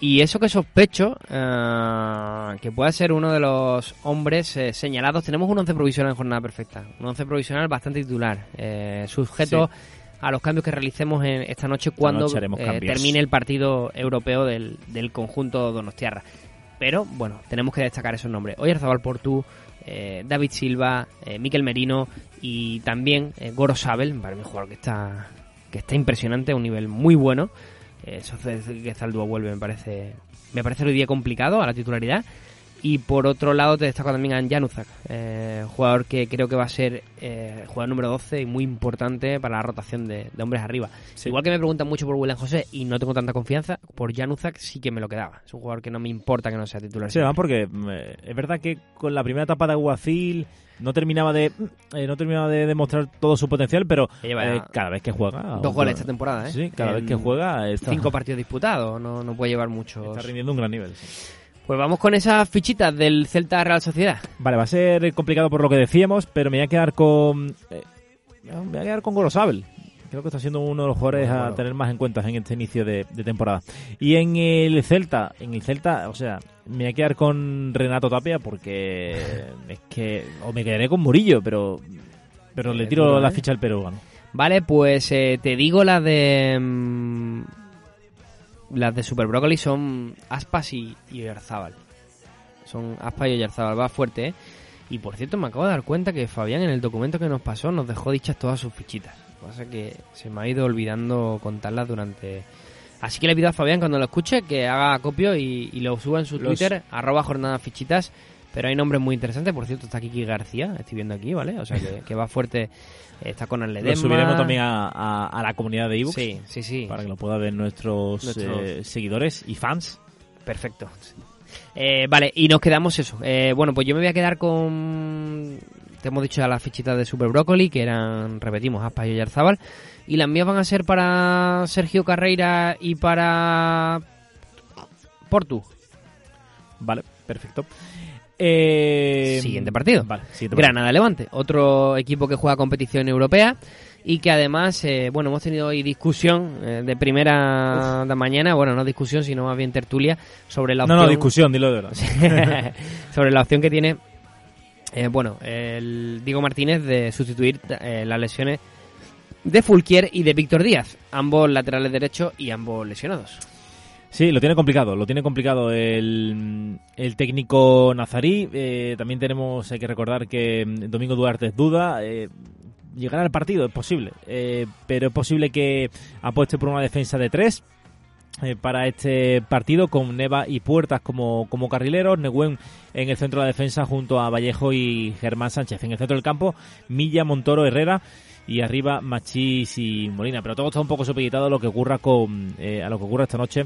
Y eso que sospecho eh, que pueda ser uno de los hombres eh, señalados. Tenemos un once provisional en jornada perfecta. Un once provisional bastante titular. Eh, sujeto a los cambios que realicemos en esta noche cuando noche eh, termine el partido europeo del, del conjunto Donostiarra. Pero bueno, tenemos que destacar esos nombres. Oyarzabal Portu, eh, David Silva, Miquel Merino y también Goro Sabel, para mí un jugador que está, que está impresionante, a un nivel muy bueno. Eh, eso hace que Zaldúa vuelve, me parece, me parece hoy día complicado a la titularidad. Y por otro lado te destaco también a Januzak, eh, jugador que creo que va a ser eh, jugador número 12 y muy importante para la rotación de, de hombres arriba. Igual que me preguntan mucho por William José y no tengo tanta confianza, por Januzak sí que me lo quedaba. Es un jugador que no me importa que no sea titular. Sí, además porque mm, eh, es verdad que con la primera etapa de Aguacil no terminaba de mm, eh, no terminaba de demostrar todo su potencial, pero eh, cada vez que juega Dos goles esta temporada, ¿eh? Sí, cada En vez que juega está, Cinco partidos disputados, no, no puede llevar muchos. está rindiendo un gran nivel. sí. Pues vamos con esas fichitas del Celta Real Sociedad. Vale, va a ser complicado por lo que decíamos, pero me voy a quedar con eh, me voy a quedar con Gorosabel. Creo que está siendo uno de los jugadores Bueno, a bueno. tener más en cuenta en este inicio de, de temporada. Y en el Celta, en el Celta, o sea, me voy a quedar con Renato Tapia porque <laughs> es que o me quedaré con Murillo, pero pero le Eh, tiro la ¿eh? ficha al peruano. Vale, pues eh, te digo las de. mm, las de Super Broccoli son Aspas y, y. Son Aspas y Oyarzábal, va fuerte, ¿eh? Y por cierto, me acabo de dar cuenta que Fabián en el documento que nos pasó nos dejó dichas todas sus fichitas. Lo que pasa es que se me ha ido olvidando contarlas durante. Así que le pido a Fabián cuando lo escuche que haga copio y, y lo suba en su Los- Twitter, arroba jornada fichitas. Pero hay nombres muy interesantes, por cierto, está Kiki García, estoy viendo aquí, ¿vale? O sea que, que va fuerte, está con Arledema. Lo subiremos también a, a- a la comunidad de ebooks Sí, sí, sí. para que lo puedan ver nuestros, Nuestros- eh, seguidores y fans. Perfecto. Eh, vale, y nos quedamos eso. Eh, bueno, pues yo me voy a quedar con. Te hemos dicho ya las fichitas de Super Broccoli, que eran, repetimos, Aspas y Oyarzábal. Y las mías van a ser para Sergio Carreira y para. Portu. Vale, perfecto. Eh, Siguiente partido. Vale, siguiente partido. Granada Levante, otro equipo que juega competición europea y que además, eh, bueno, hemos tenido hoy discusión eh, de primera de mañana, bueno, no discusión, sino más bien tertulia sobre la No, opción no, discusión, dilo de verdad. <laughs> sobre la opción que tiene, eh, bueno, el Diego Martínez de sustituir eh, las lesiones de Fulquier y de Víctor Díaz, ambos laterales derechos y ambos lesionados. Sí, lo tiene complicado, lo tiene complicado el, el técnico nazarí. Eh, también tenemos, hay que recordar que mm, Domingo Duarte es duda. Eh, llegar al partido es posible, eh, pero es posible que apueste por una defensa de tres eh, para este partido con Neva y Puertas como, como carrileros, Neguen en el centro de la defensa junto a Vallejo y Germán Sánchez. En el centro del campo, Milla, Montoro, Herrera y arriba Machís y Molina. Pero todo está un poco supeditado a lo que ocurra con eh, a lo que ocurra esta noche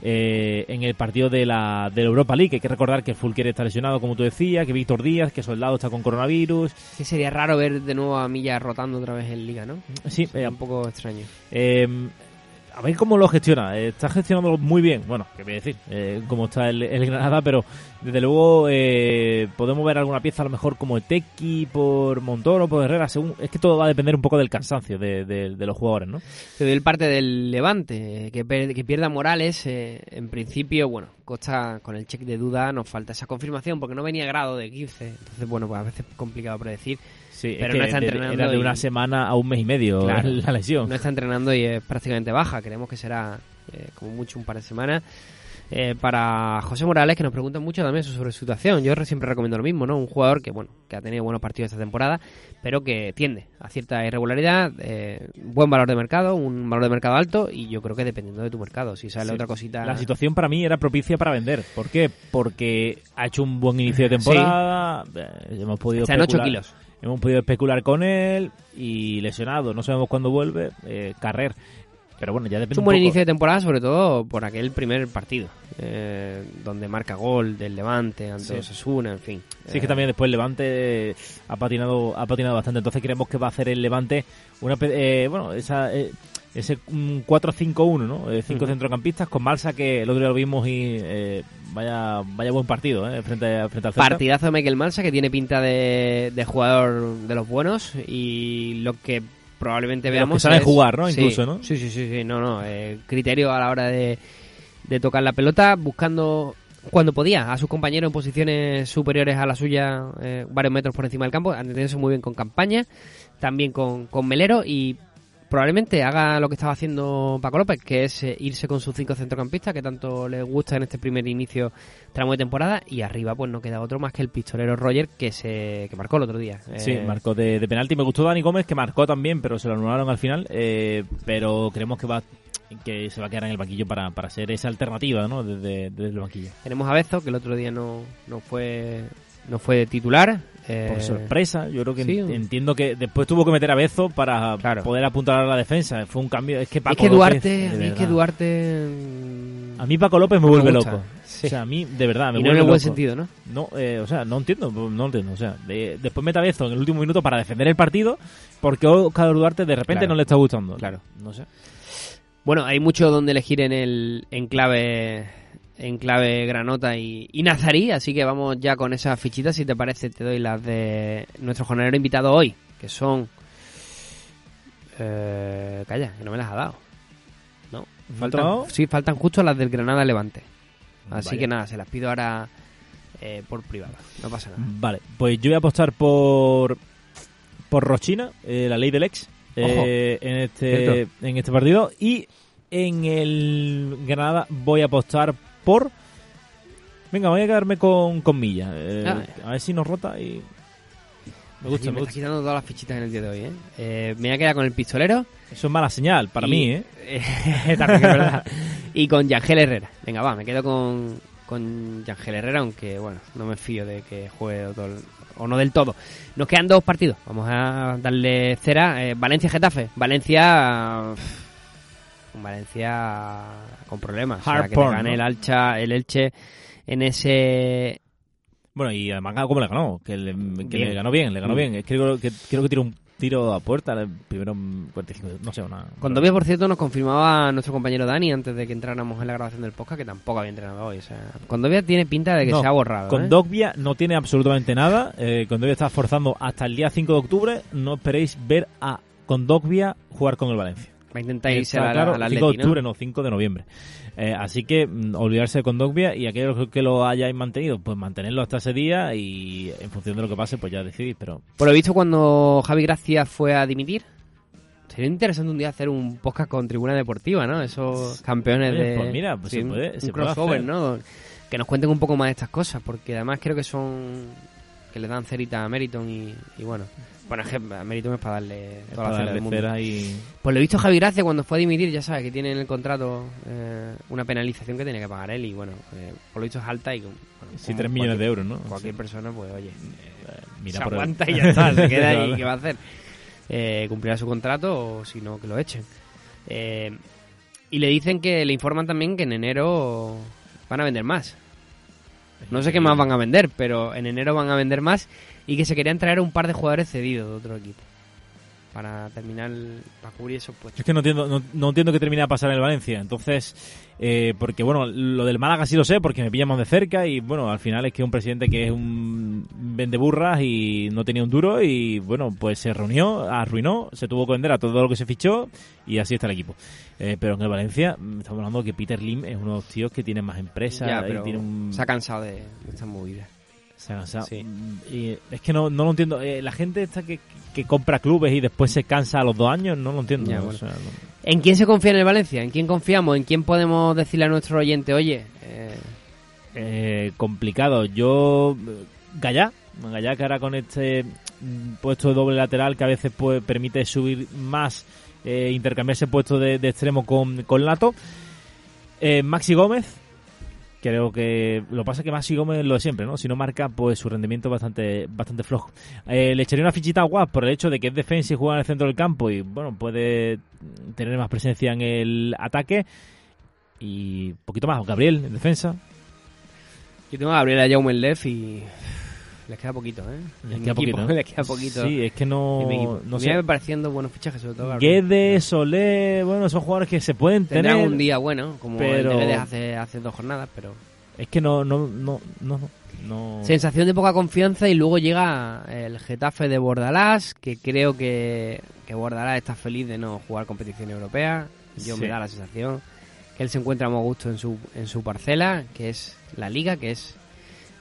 eh, en el partido de la, de la Europa League. Hay que recordar que Fulquier está lesionado, como tú decías, que Víctor Díaz, que Soldado está con coronavirus. Que sería raro ver de nuevo a Milla rotando otra vez en Liga, ¿no? Sí, Sería eh, un poco extraño. Eh, a ver cómo lo gestiona. Eh, Está gestionándolo muy bien. Bueno, qué voy a decir, eh, cómo está el, el Granada, pero desde luego eh, podemos ver alguna pieza a lo mejor como Tequi por Montoro, por Herrera. Según, es que todo va a depender un poco del cansancio de, los jugadores, ¿no? Te doy el parte del Levante, que, que pierda Morales. eh, en principio, bueno, Costa con el check de duda nos falta esa confirmación porque no venía grado de 15. Entonces, bueno, pues a veces es complicado predecir. Sí, Pero es que no está entrenando era de y- una semana a un mes y medio <laughs> Claro. la lesión. No está entrenando y es prácticamente baja. Creemos que será eh, como mucho un par de semanas. Eh, para José Morales, que nos pregunta mucho también sobre su situación. Yo siempre recomiendo lo mismo, ¿no? Un jugador que, bueno, que ha tenido buenos partidos esta temporada, pero que tiende a cierta irregularidad, eh, buen valor de mercado, un valor de mercado alto, y yo creo que dependiendo de tu mercado, si sale Sí. otra cosita... La situación para mí era propicia para vender. ¿Por qué? Porque ha hecho un buen inicio de temporada. eh, hemos podido Está en 8 especular- kilos. Hemos podido especular con él y lesionado. No sabemos cuándo vuelve. Eh, Carrer. Pero bueno, ya depende Es un un buen poco. inicio de temporada, sobre todo por aquel primer partido, eh, donde marca gol del Levante ante Sí. Osasuna, en fin. Sí, es que Eh, también después el Levante eh, ha patinado, ha patinado bastante. Entonces creemos que va a hacer el Levante una, eh, bueno, esa, eh, ese mm, 4-5-1, ¿no? Eh, cinco centrocampistas con Malsa que el otro día lo vimos y eh, vaya, vaya buen partido, ¿eh? Frente, frente al Celta. Partidazo de Michael Malsa que tiene pinta de, de jugador de los buenos y lo que probablemente De veamos que saben es- jugar, ¿no? Sí, Incluso, ¿no? Sí, sí, sí, sí, no, no, eh, criterio a la hora de, de tocar la pelota, buscando cuando podía a sus compañeros en posiciones superiores a la suya, eh, varios metros por encima del campo, entendiéndose muy bien con campaña, también con, con Melero y probablemente haga lo que estaba haciendo Paco López, que es eh, irse con sus cinco centrocampistas, que tanto le gusta en este primer inicio tramo de temporada, y arriba pues no queda otro más que el pistolero Roger, que se que marcó el otro día. Sí, Eh, marcó de, de penalti. Me gustó Dani Gómez, que marcó también, pero se lo anularon al final. eh, pero creemos que va que se va a quedar en el banquillo para, para ser esa alternativa, ¿no? Desde, desde el banquillo. Tenemos a Bezo, que el otro día no, no fue no fue titular. Eh, Por sorpresa, yo creo que sí. entiendo que después tuvo que meter a Bezo para Claro. poder apuntalar a la defensa. Fue un cambio. Es que Paco es que López, Duarte, a mí es que. Duarte... A mí Paco López me vuelve gusta. loco. Sí. O sea, a mí, de verdad, me y no en vuelve el buen loco. sentido, ¿no? No, eh, o sea, no entiendo, no entiendo. O sea, de- después mete a Bezo en el último minuto para defender el partido porque Oscar Duarte de repente Claro. no le está gustando. Claro. No sé. Bueno, hay mucho donde elegir en el en clave en clave Granota y, y Nazarí, así que vamos ya con esas fichitas. Si te parece, te doy las de nuestro jornalero invitado hoy, que son. Eh, calla, que no me las ha dado. No, faltan, dado? sí, faltan justo las del Granada Levante. Así Vaya. que nada, se las pido ahora eh, por privada. No pasa nada. Vale, pues yo voy a apostar por por Rochina, eh, la ley del ex, eh, en este Cierto. en este partido y en el Granada voy a apostar por Venga, voy a quedarme con, con Milla. eh, Ah. A ver si nos rota y me gusta, me me gusta. quitando todas las fichitas en el día de hoy, ¿eh? Eh, me voy a quedar con el pistolero. Eso es mala señal para Y- mí, ¿eh? <laughs> También verdad. Y con Yangel Herrera. Venga, va, me quedo con, con Yangel Herrera, aunque bueno, no me fío de que juegue todo o no del todo. Nos quedan dos partidos. Vamos a darle cera. Eh, Valencia-Getafe. Valencia. pff, Valencia con problemas. O sea, Hard que te porn, gane ¿no? el Alcha, el Elche en ese Bueno, y además cómo le ganó, que, le, que ganó bien, le ganó Mm. bien. Es que creo que creo que tiró un tiro a puerta el primero mm, 45, no sé, una Con Dobia, por cierto, nos confirmaba nuestro compañero Dani antes de que entráramos en la grabación del podcast que tampoco había entrenado hoy. O sea, Condovia tiene pinta de que No, se ha borrado. Con ¿eh? No tiene absolutamente nada. Eh, Condogbia está forzando hasta el día 5 de octubre. No esperéis ver a Condogbia jugar con el Valencia. Va a intentar irse Está al, claro, al 5 Atleti, de octubre, no, 5 de noviembre. Eh, así que mm, olvidarse de Condogbia y aquellos que lo hayáis mantenido, pues mantenerlo hasta ese día y en función de lo que pase, pues ya decidís. Pero Por lo visto, cuando Javi Gracia fue a dimitir, sería interesante un día hacer un podcast con Tribuna Deportiva, ¿no? Esos campeones Oye, de. pues mira, pues se un- puede- un se puede crossover, hacer. ¿no? Que nos cuenten un poco más de estas cosas, porque además creo que son. Que le dan cerita a Meriton y, y bueno. Bueno, es que a Meriton es para darle es toda para la cera del mundo. y... Pues lo he visto Javi Gracia cuando fue a dimitir, ya sabes que tiene en el contrato eh, una penalización que tiene que pagar él y bueno, eh, por lo visto es alta y bueno, Sí, como 3 millones de euros, ¿no? Cualquier persona, pues oye, Eh, mira se el- aguanta y ya está, se <laughs> queda ahí. ¿qué va a hacer? Eh, cumplirá su contrato o si no, que lo echen. Y le dicen que le informan también que en enero van a vender más. No sé qué más van a vender, pero en enero van a vender más y que se querían traer un par de jugadores cedidos de otro equipo para terminar, para cubrir esos puestos. Es que no entiendo, no, no entiendo qué termina de pasar en el Valencia. Entonces, eh, porque bueno, lo del Málaga sí lo sé, porque me pilla más de cerca y bueno, al final es que un presidente que es un vende burras y no tenía un duro y bueno, pues se reunió, arruinó, se tuvo que vender a todo lo que se fichó y así está el equipo. Eh, pero en el Valencia mm, estamos hablando que Peter Lim es uno de los tíos que tiene más empresas Ya, y pero tiene un... se ha cansado de, de estas movidas. Se ha cansado. Sí. Mm, Y es que no, no lo entiendo. Eh, la gente esta que, que compra clubes y después se cansa a los dos años, no lo entiendo. Ya, O bueno. sea, no- ¿En quién se confía en el Valencia? ¿En quién confiamos? ¿En quién podemos decirle a nuestro oyente, oye, eh, eh, complicado. Yo, Gallá, Gallá que ahora con este mm, puesto de doble lateral que a veces pues, permite subir más, eh, intercambiarse puesto de, de extremo con, con Lato. Eh, Maxi Gómez, creo que lo pasa que Maxi Gómez lo de siempre, ¿no? Si no marca, pues su rendimiento bastante, bastante flojo. Eh, le echaría una fichita a Guas por el hecho de que es defensa y juega en el centro del campo y, bueno, puede tener más presencia en el ataque. Y poquito más, Gabriel en defensa. Yo tengo a Gabriela Jaume en Lef y les queda poquito, ¿eh? Les queda equipo poquito, ¿eh? <laughs> les queda poquito. Sí, es que no, no sé. me pareciendo buenos fichajes, sobre todo. Guedes, Solé, bueno, son jugadores que se pueden Tendrán tener. un día bueno, como pero- el hace, hace dos jornadas, pero... Es que no, no, no, no, no. Sensación de poca confianza y luego llega el Getafe de Bordalás, que creo que, que Bordalás está feliz de no jugar competición europea. Yo Sí. me da la sensación que él se encuentra más a gusto en su, en su parcela, que es la liga, que es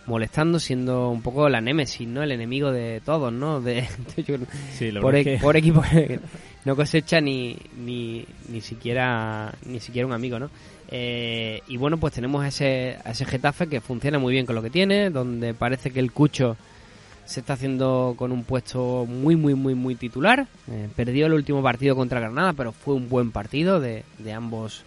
molestando, siendo un poco la némesis, ¿no? El enemigo de todos, ¿no? De, <laughs> yo- Sí, la por, e- que- por equipo. no cosecha ni, ni, ni siquiera ni siquiera un amigo, ¿no? Eh, y bueno, pues tenemos ese, a ese Getafe que funciona muy bien con lo que tiene, donde parece que el Cucho se está haciendo con un puesto muy, muy, muy, muy titular. Eh, perdió el último partido contra Granada, pero fue un buen partido de, de ambos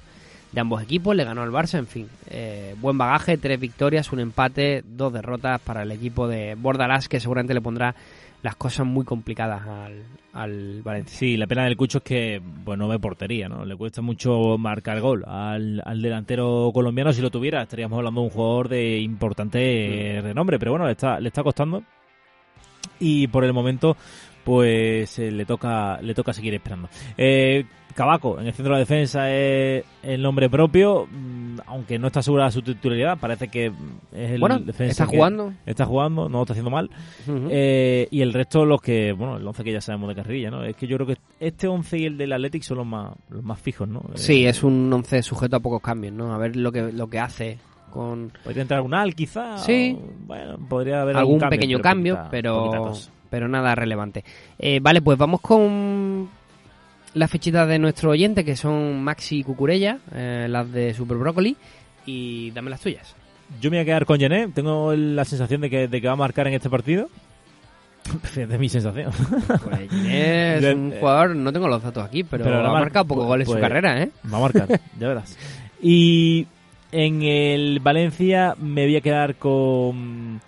de ambos equipos, le ganó al Barça, en fin, eh, buen bagaje, tres victorias, un empate, dos derrotas para el equipo de Bordalás, que seguramente le pondrá las cosas muy complicadas al, al Valencia. Sí, la pena del Cucho es que pues, no ve portería, ¿no? Le cuesta mucho marcar gol al, al delantero colombiano. Si lo tuviera, estaríamos hablando de un jugador de importante eh, renombre, pero bueno, le está, le está costando. Y por el momento, pues eh, le toca le toca seguir esperando. Eh, Cabaco, en el centro de la defensa es el nombre propio, mm, aunque no está segura de su titularidad, parece que es el Bueno, defensa está jugando. Está jugando, no lo está haciendo mal. Eh, y el resto, los que, bueno, el 11 que ya sabemos de carrilla, ¿no? Es que yo creo que este 11 y el del Athletic son los más, los más fijos, ¿no? Eh, Sí, es un once sujeto a pocos cambios, ¿no? A ver lo que, lo que hace con Podría entrar un Al, quizá. Sí. o, bueno, podría haber algún cambio, pequeño pero cambio, poquita- pero, poquita pero nada relevante. Eh, vale, pues vamos con las fechitas de nuestro oyente, que son Maxi y Cucurella, eh, las de Super Brócoli, y dame las tuyas. Yo me voy a quedar con Gené. Tengo la sensación de que, de que va a marcar en este partido. <laughs> de mi sensación. Pues Ginés es <laughs> un jugador, no tengo los datos aquí, pero, pero ha mar- marcado pocos goles en su pues- carrera, ¿eh? Va a marcar, ya verás. Y en el Valencia me voy a quedar con.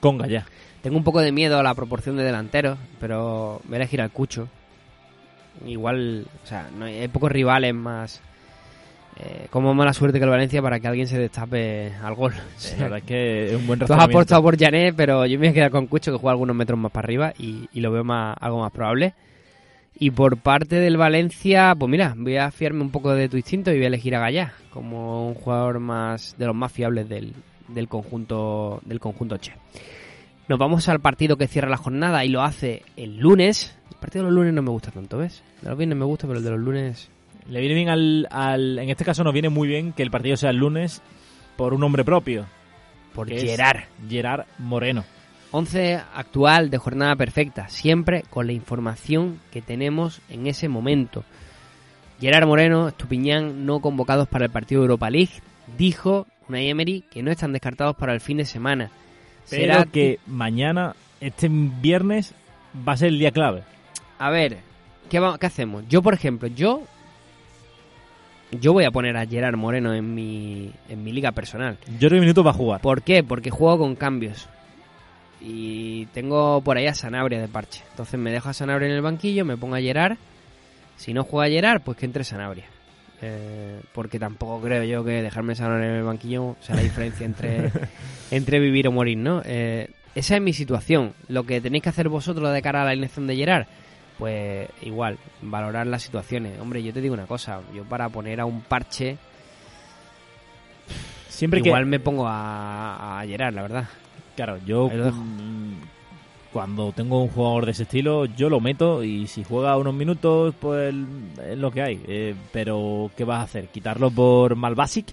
Con Gallá. Tengo un poco de miedo a la proporción de delanteros, pero voy a elegir al Cucho. Igual, o sea, no hay, hay pocos rivales más. Eh, como mala suerte que el Valencia para que alguien se destape al gol. <laughs> La verdad es que es un buen <laughs> Tú has apostado por Janet, pero yo me voy a quedar con Cucho que juega algunos metros más para arriba y, y lo veo más, algo más probable. Y por parte del Valencia, pues mira, voy a fiarme un poco de tu instinto y voy a elegir a Gallá como un jugador más de los más fiables del, del conjunto del conjunto Che. Nos vamos al partido que cierra la jornada y lo hace el lunes. El partido de los lunes no me gusta tanto, ¿ves? De los viernes me gusta, pero el de los lunes Le viene bien al, al- En este caso nos viene muy bien que el partido sea el lunes por un nombre propio. por Gerard. Gerard Moreno. 11 actual de jornada perfecta, siempre con la información que tenemos en ese momento. Gerard Moreno, Estupiñán no convocados para el partido de Europa League, dijo Unai Emery que no están descartados para el fin de semana. Pero Será que mañana, este viernes, va a ser el día clave. A ver, ¿qué, va- qué hacemos? Yo, por ejemplo, yo yo voy a poner a Gerard Moreno en mi en mi liga personal. Yo creo que minutos va a jugar. ¿Por qué? Porque juego con cambios. Y tengo por ahí a Sanabria de parche. Entonces me dejo a Sanabria en el banquillo, me pongo a Gerard. Si no juega Gerard, pues que entre Sanabria. Eh, porque tampoco creo yo que dejarme Sanabria en el banquillo sea la diferencia entre, <laughs> entre vivir o morir, ¿no? Eh, esa es mi situación. Lo que tenéis que hacer vosotros de cara a la alineación de Gerard, pues igual, valorar las situaciones. Hombre, yo te digo una cosa, yo para poner a un parche, Siempre igual que. me pongo a, a Gerard, la verdad. Claro, yo. Cuando tengo un jugador de ese estilo, yo lo meto y si juega unos minutos, pues es lo que hay. Eh, pero, ¿qué vas a hacer? ¿Quitarlo por Malbasic?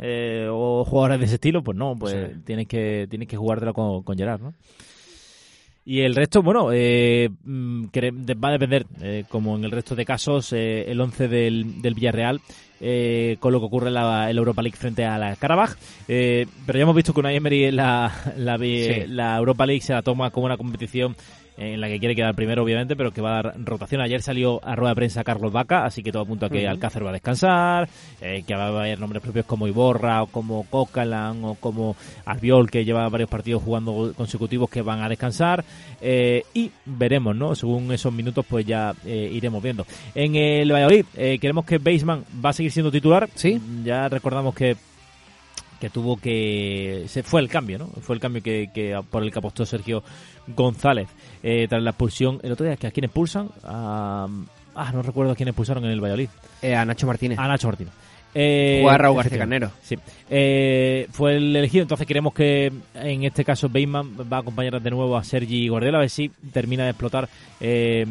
Eh, ¿O jugadores de ese estilo? Pues no, pues Sí. tienes que tienes que jugártelo con, con Gerard, ¿no? Y el resto, bueno, eh, mm, va a depender, eh, como en el resto de casos, eh, el 11 del, del Villarreal, eh, con lo que ocurre en la, en la Europa League frente a la Karabaj. Eh, pero ya hemos visto que Unai Emery la, <laughs> la, Sí. la Europa League se la toma como una competición en la que quiere quedar primero, obviamente, pero que va a dar rotación. Ayer salió a rueda de prensa Carlos Vaca, así que todo apunta a que. Alcácer va a descansar, eh, que va a haber nombres propios como Iborra, o como Cocalan, o como Albiol, que lleva varios partidos jugando consecutivos que van a descansar. eh, y veremos, ¿no? Según esos minutos, pues ya eh, iremos viendo. En el Valladolid, queremos que Baseman va a seguir siendo titular. Sí. Ya recordamos que que tuvo que se fue el cambio no fue el cambio que, que por el que apostó Sergio González. Eh, tras la expulsión el otro día que a quién expulsan a, ah no recuerdo a quién expulsaron en el Valladolid. Eh, a Nacho Martínez. a Nacho Martínez Eh, Juega Raúl García efectivamente. Sí. Eh, fue el elegido, entonces queremos que en este caso Bateman va a acompañar de nuevo a Sergi Guardiola a ver si termina de explotar eh,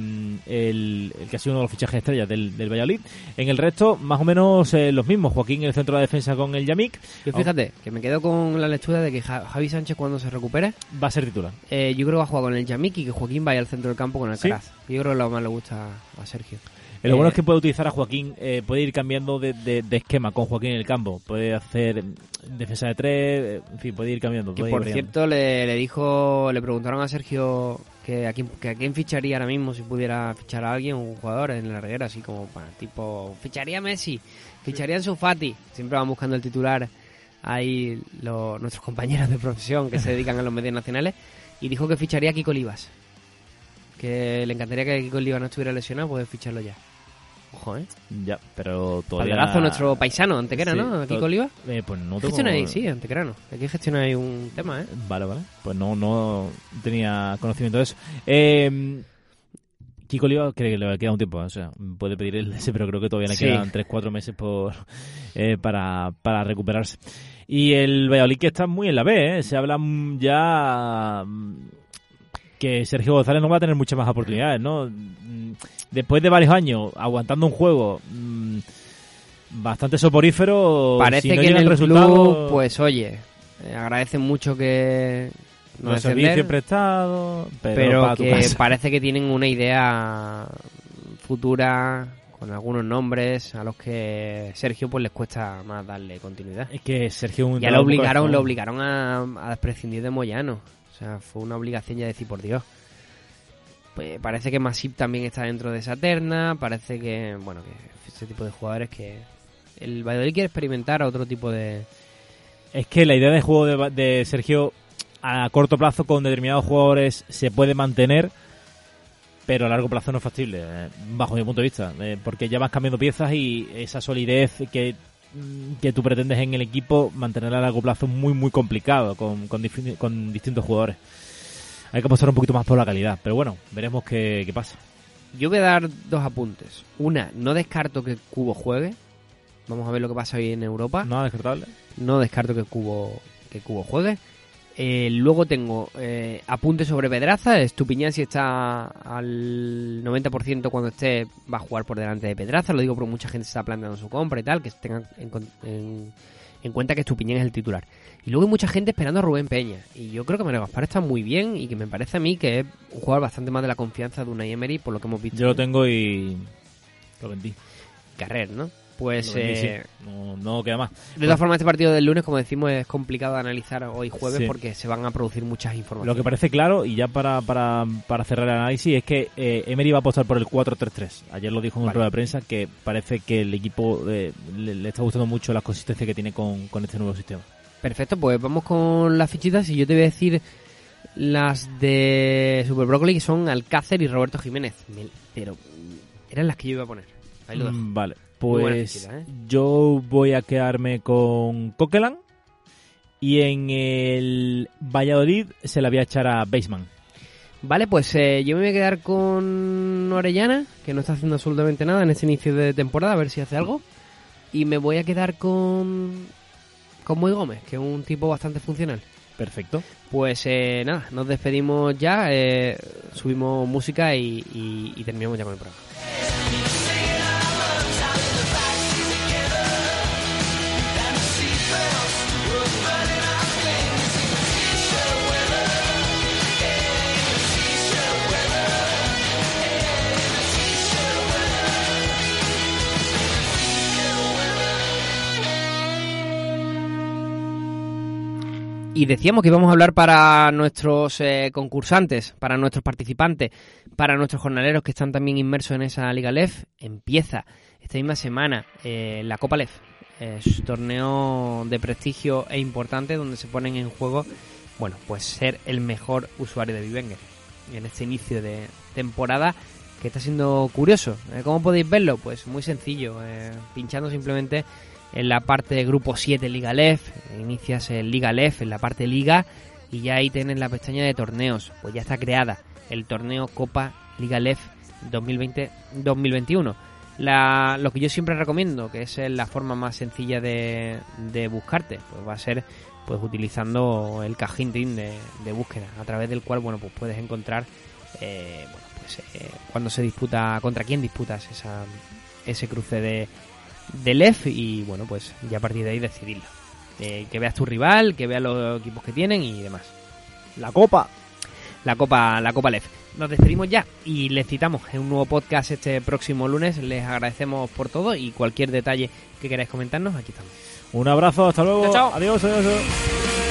el, el que ha sido uno de los fichajes estrellas del, del Valladolid. En el resto, más o menos eh, los mismos. Joaquín en el centro de la defensa con el Yamik. Yo fíjate, que me quedo con la lectura de que Ja- Javi Sánchez cuando se recupere, Va a ser titular. eh, yo creo que va a jugar con el Yamik y que Joaquín vaya al centro del campo con el Sí. Caraz. Yo creo que lo más le gusta a Sergio. Eh, Lo bueno Eh, es que puede utilizar a Joaquín, eh, puede ir cambiando de, de- de esquema con Joaquín en el campo. Puede hacer mm, defensa de tres, eh, en fin, puede ir cambiando. Que puede ir por cierto le, le dijo, le preguntaron a Sergio que a quién, que a quién ficharía ahora mismo si pudiera fichar a alguien, un jugador en la reguera, así como para tipo, ficharía a Messi, ficharía a Fati. Siempre van buscando el titular ahí los, nuestros compañeros de profesión que se dedican a los medios nacionales y dijo que ficharía a Kiko Olivas. Que le encantaría que Kiko Olivas no estuviera lesionado, poder ficharlo ya. Ojo, ¿eh? Ya, pero todavía... Palderazo nuestro paisano, Antequera, Sí, ¿no? To- Olivas. Eh, pues no tengo... Gestiona ahí, sí, Antequerano. Aquí gestiona ahí un tema, ¿eh? Vale, vale. Pues no, no tenía conocimiento de eso. Eh, Kiko Oliva cree que le queda un tiempo, o sea, puede pedir el ese, <laughs> pero creo que todavía le Sí. quedan 3-4 meses por <laughs> eh, para, para recuperarse. Y el Valladolid que está muy en la B, ¿eh? se habla ya que Sergio González no va a tener muchas más oportunidades, ¿no? Mm, Después de varios años aguantando un juego mm, bastante soporífero, Parece si no que en el resultado, club, pues oye, eh, agradecen mucho que no los servicios prestados, pero, pero para tu que <laughs> parece que tienen una idea futura con algunos nombres a los que Sergio pues les cuesta más darle continuidad. Es que Sergio un Ya lo obligaron, lo obligaron a, a prescindir de Moyano. Sea, fue una obligación ya decir por Dios. Pues parece que Masip también está dentro de esa terna. Parece que, bueno, que ese tipo de jugadores que el Valladolid quiere experimentar otro tipo de, Es que la idea de juego de, de Sergio a corto plazo con determinados jugadores se puede mantener, pero a largo plazo no es factible, eh, bajo mi punto de vista, eh, porque ya vas cambiando piezas y esa solidez que, que tú pretendes en el equipo, mantenerla a largo plazo muy, muy complicado con, con, con distintos jugadores. Hay que apostar un poquito más por la calidad, pero bueno, veremos qué, qué pasa. Yo voy a dar dos apuntes. Una, no descarto que Cubo juegue. Vamos a ver lo que pasa hoy en Europa. Nada descartable. No descarto que Cubo, que Cubo juegue. Eh, luego tengo eh, apuntes sobre Pedraza. Estupiñán si está al 90% cuando esté va a jugar por delante de Pedraza. Lo digo porque mucha gente se está planteando su compra y tal. Que tengan en, en- en cuenta que Estupiñán es el titular. Y luego hay mucha gente esperando a Rubén Peña. Y yo creo que Mario Gaspar está muy bien y que me parece a mí que es un jugador bastante más de la confianza de Unai Emery por lo que hemos visto. Yo lo tengo y lo vendí. Carrer, ¿no? Pues eh, no, no queda más. de todas formas este partido del lunes, como decimos, es complicado de analizar hoy jueves Sí. porque se van a producir muchas informaciones. Lo que parece claro, y ya para, para, para cerrar el análisis, es que eh, Emery va a apostar por el 4-3-3. Ayer lo dijo en un Vale. rueda de prensa que parece que el equipo eh, le, le está gustando mucho la consistencia que tiene con, con este nuevo sistema. Perfecto, pues vamos con las fichitas y yo te voy a decir las de Super Broccoli que son Alcácer y Roberto Jiménez. Pero eran las que yo iba a poner. Ahí lo dejo. Mm, Vale, pues ¿eh? yo voy a quedarme con Coquelin y en el Valladolid se la voy a echar a Baseman. Vale, pues eh, yo me voy a quedar con Orellana, que no está haciendo absolutamente nada en este inicio de temporada, a ver si hace algo. Y me voy a quedar con, con Moy Gómez, que es un tipo bastante funcional. Perfecto. Pues eh, nada, nos despedimos ya, eh, subimos música y, y- y terminamos ya con el programa. Y decíamos que íbamos a hablar para nuestros eh, concursantes, para nuestros participantes, para nuestros jornaleros que están también inmersos en esa Liga LEF. Empieza esta misma semana eh, la Copa LEF, es torneo de prestigio e importante donde se ponen en juego, bueno, pues ser el mejor usuario de Vivenger en este inicio de temporada que está siendo curioso. Eh, ¿Cómo podéis verlo? Pues muy sencillo, eh, pinchando simplemente en la parte de grupo 7 Liga LEF, inicias el Liga LEF en la parte Liga y ya ahí tienes la pestaña de torneos, pues ya está creada el torneo Copa Liga LEF 2020-2021. La, lo que yo siempre recomiendo, que es la forma más sencilla de, de buscarte, pues va a ser pues utilizando el cajín de, de búsqueda, a través del cual bueno pues puedes encontrar eh, pues, eh, cuando se disputa, contra quién disputas esa, ese cruce de, de LEF y bueno pues ya a partir de ahí decidirlo. Eh, que veas tu rival, que veas los equipos que tienen y demás. La copa. La Copa, la Copa LEF. Nos despedimos ya y les citamos en un nuevo podcast este próximo lunes. Les agradecemos por todo y cualquier detalle que queráis comentarnos, aquí estamos. Un abrazo, hasta luego. Chao, chao. Adiós, adiós. adiós.